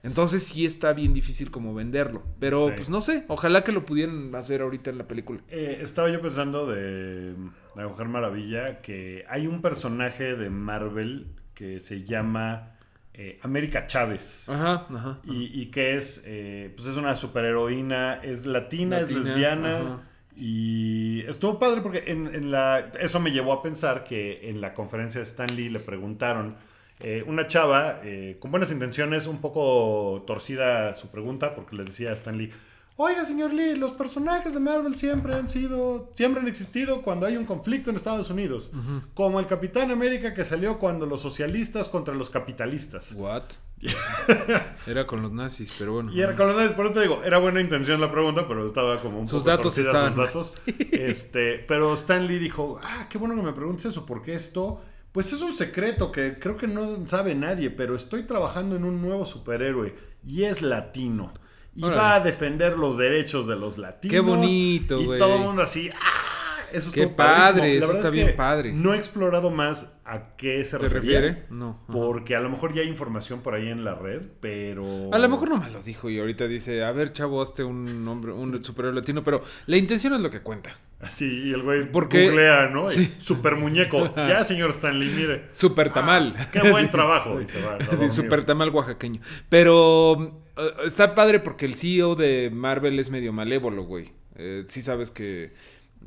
Entonces sí está bien difícil como venderlo. Pero Sí. pues no sé, ojalá que lo pudieran hacer ahorita en la película. Eh, estaba yo pensando de La Mujer Maravilla que hay un personaje de Marvel que se llama eh, América Chávez. Ajá, ajá. Y, y que es, eh, pues es una superheroína, es latina, es lesbiana. ajá. Y estuvo padre porque en, en la, eso me llevó a pensar que en la conferencia de Stan Lee le preguntaron, eh, una chava eh, con buenas intenciones, un poco torcida su pregunta, porque le decía a Stan Lee, oiga señor Lee, los personajes de Marvel siempre han sido, siempre han existido cuando hay un conflicto en Estados Unidos, como el Capitán América que salió cuando los socialistas contra los capitalistas. What? [LAUGHS] Era con los nazis, pero bueno. Y era con los nazis, por eso te digo, era buena intención la pregunta, pero estaba como un Sus poco datos torcida estaban sus datos. [LAUGHS] Este, pero Stan Lee dijo, ah, qué bueno que me preguntes eso, porque esto, pues es un secreto que creo que no sabe nadie, pero estoy trabajando en un nuevo superhéroe y es latino. Y Órale. va a defender los derechos de los latinos. Qué bonito, Y güey. todo el mundo así, ah. Eso Qué padre, eso está es bien padre. No he explorado más a qué se ¿Te refería, refiere? No. ajá. Porque a lo mejor ya hay información por ahí en la red, pero. A lo mejor no me lo dijo y ahorita dice, a ver, chavo, hazte un nombre, un superhéroe latino, pero la intención es lo que cuenta. Así, y el güey Porque- googlea, ¿no? Sí. Super muñeco. [LAUGHS] ya, señor Stanley, mire. Super tamal. Ah, qué buen [LAUGHS] Sí. trabajo. Y se va, a Sí, super tamal oaxaqueño. Pero eh, está padre porque el CEO de Marvel es medio malévolo, güey. Eh, sí sabes que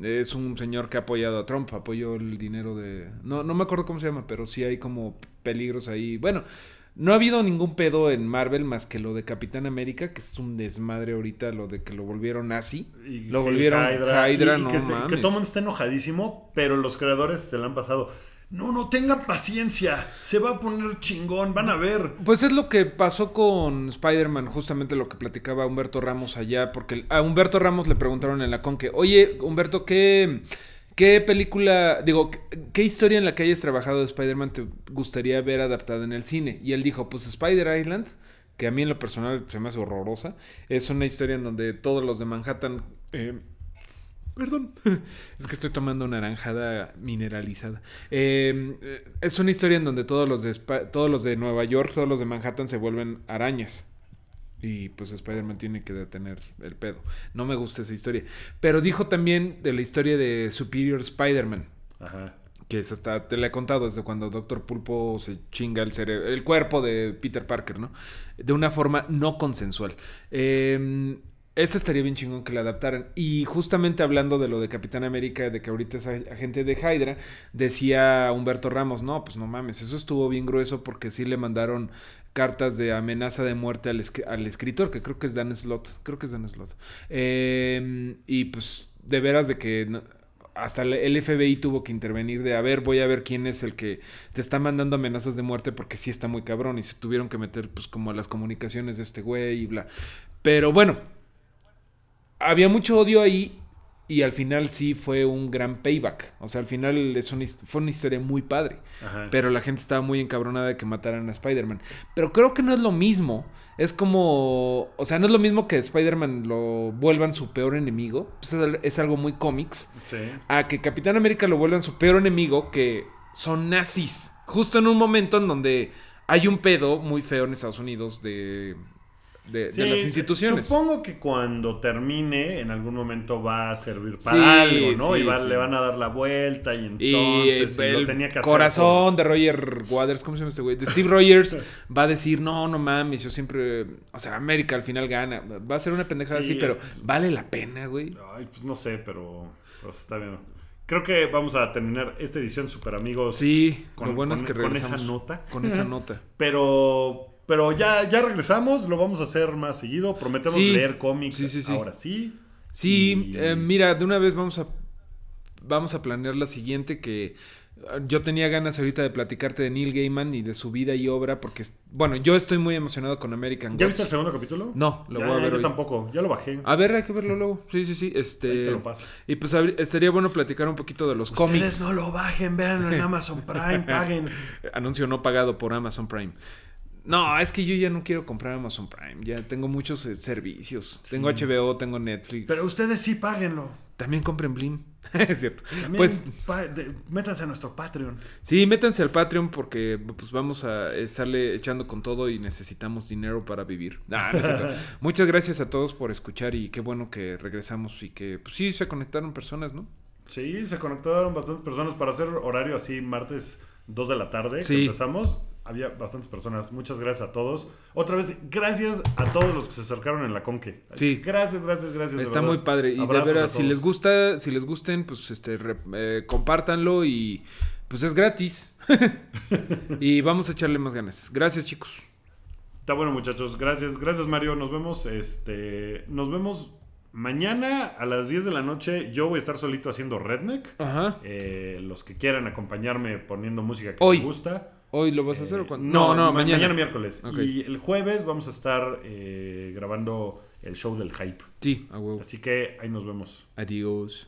es un señor que ha apoyado a Trump, apoyó el dinero de... No, no me acuerdo cómo se llama, pero sí hay como peligros ahí. Bueno, no ha habido ningún pedo en Marvel más que lo de Capitán América, que es un desmadre ahorita, lo de que lo volvieron. Y lo volvieron Hydra, Hydra, y- y no que, se- que mames. todo el mundo está enojadísimo, pero los creadores se le han pasado. No, no, tengan paciencia. Se va a poner chingón, van a ver. Pues es lo que pasó con Spider-Man, justamente lo que platicaba Humberto Ramos allá, porque a Humberto Ramos le preguntaron en la con que, oye, Humberto, ¿qué, qué película, digo, qué, historia en la que hayas trabajado de Spider-Man te gustaría ver adaptada en el cine? Y él dijo, pues Spider Island, que a mí en lo personal se me hace horrorosa, es una historia en donde todos los de Manhattan... eh, Perdón, [LAUGHS] es que estoy tomando naranjada mineralizada. Eh, eh, es una historia en donde todos los, de todos los de Nueva York, todos los de Manhattan se vuelven arañas. Y pues Spider-Man tiene que detener el pedo. No me gusta esa historia. Pero dijo también de la historia de Superior Spider-Man. Ajá. Que es hasta, te la he contado desde cuando Doctor Pulpo se chinga el cerebro, el cuerpo de Peter Parker, ¿no? De una forma no consensual. Eh, esa estaría bien chingón que la adaptaran. Y justamente hablando de lo de Capitán América, de que ahorita es ag- agente de Hydra, decía Humberto Ramos, no, pues no mames, eso estuvo bien grueso porque sí le mandaron cartas de amenaza de muerte al, al escritor, que creo que es Dan Slott, creo que es Dan Slott. Eh, y pues de veras de que no- hasta el- el FBI tuvo que intervenir de, a ver, voy a ver quién es el que te está mandando amenazas de muerte porque sí está muy cabrón y se tuvieron que meter pues como a las comunicaciones de este güey y bla. Pero bueno, había mucho odio ahí y al final sí fue un gran payback. O sea, al final es una fue una historia muy padre. Ajá. Pero la gente estaba muy encabronada de que mataran a Spider-Man. Pero creo que no es lo mismo. Es como. O sea, no es lo mismo que Spider-Man lo vuelvan su peor enemigo. Pues es, es algo muy cómics. Sí. A que Capitán América lo vuelvan su peor enemigo, que son nazis. Justo en un momento en donde hay un pedo muy feo en Estados Unidos de. De, las instituciones. Supongo que cuando termine, en algún momento va a servir para Sí, algo, ¿no? sí, y va- le van a dar la vuelta y entonces y el lo tenía que hacer corazón de Roger Waters, ¿cómo se llama este güey? De Steve Rogers [LAUGHS] va a decir, no, no mames, yo siempre, o sea, América al final gana. Va a ser una pendejada Sí, así, pero es- vale la pena, güey. Ay, pues no sé, pero pues está bien. Creo que vamos a terminar esta edición Super Amigos. Sí, con, lo bueno con- es que con regresamos. esa nota. Con esa [LAUGHS] nota. Pero, pero ya, ya regresamos, lo vamos a hacer más seguido. Prometemos Sí. leer cómics Sí, sí, sí. ahora sí. Sí, Y- eh, mira, de una vez vamos a vamos a planear la siguiente que eh, yo tenía ganas ahorita de platicarte de Neil Gaiman y de su vida y obra porque bueno, yo estoy muy emocionado con American ¿Ya Gods. viste el segundo capítulo? No, lo Ya, voy a ver Yo hoy. tampoco, ya lo bajé. A ver, hay que verlo luego. Sí, sí, sí. Este. Ahí te lo paso. Y pues estaría bueno platicar un poquito de los Ustedes cómics. no lo bajen, véanlo en [LAUGHS] Amazon Prime, paguen. Anuncio no pagado por Amazon Prime. No, es que yo ya no quiero comprar Amazon Prime. Ya tengo muchos eh, servicios. Tengo HBO, tengo Netflix. Pero ustedes sí páguenlo. También compren Blim. [LAUGHS] es cierto. También Pues de- métanse a nuestro Patreon. sí, métanse al Patreon porque pues vamos a estarle echando con todo y necesitamos dinero para vivir. Nah, [LAUGHS] no es cierto. [LAUGHS] Muchas gracias a todos por escuchar y qué bueno que regresamos y que pues sí se conectaron personas, ¿no? Sí, se conectaron bastantes personas para hacer horario así martes 2 de la tarde Sí. que empezamos. Había bastantes personas. Muchas gracias a todos. Otra vez, gracias a todos los que se acercaron en la Conque. Sí. Gracias, gracias, gracias. Está muy padre. Y Abrazos de veras, si les gusta, si les gusten, pues este re- eh, compártanlo y pues es gratis. [LAUGHS] y vamos a echarle más ganas. Gracias, chicos. Está bueno, muchachos. Gracias, gracias, Mario. Nos vemos, este, nos vemos mañana a las 10 de la noche. Yo voy a estar solito haciendo Redneck. Ajá. Eh, los que quieran acompañarme poniendo música que Hoy. les gusta. ¿Hoy lo vas a hacer Eh, o cuándo? No, no, ma- mañana. miércoles. Y el jueves vamos a estar eh, grabando el show del hype. Sí, a huevo. Así que ahí nos vemos. Adiós.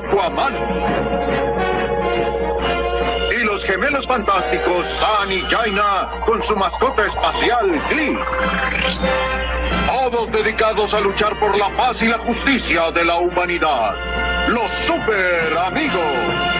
Aquaman. Y los gemelos fantásticos San y Jaina con su mascota espacial Glee. Todos dedicados a luchar por la paz y la justicia de la humanidad. Los super amigos.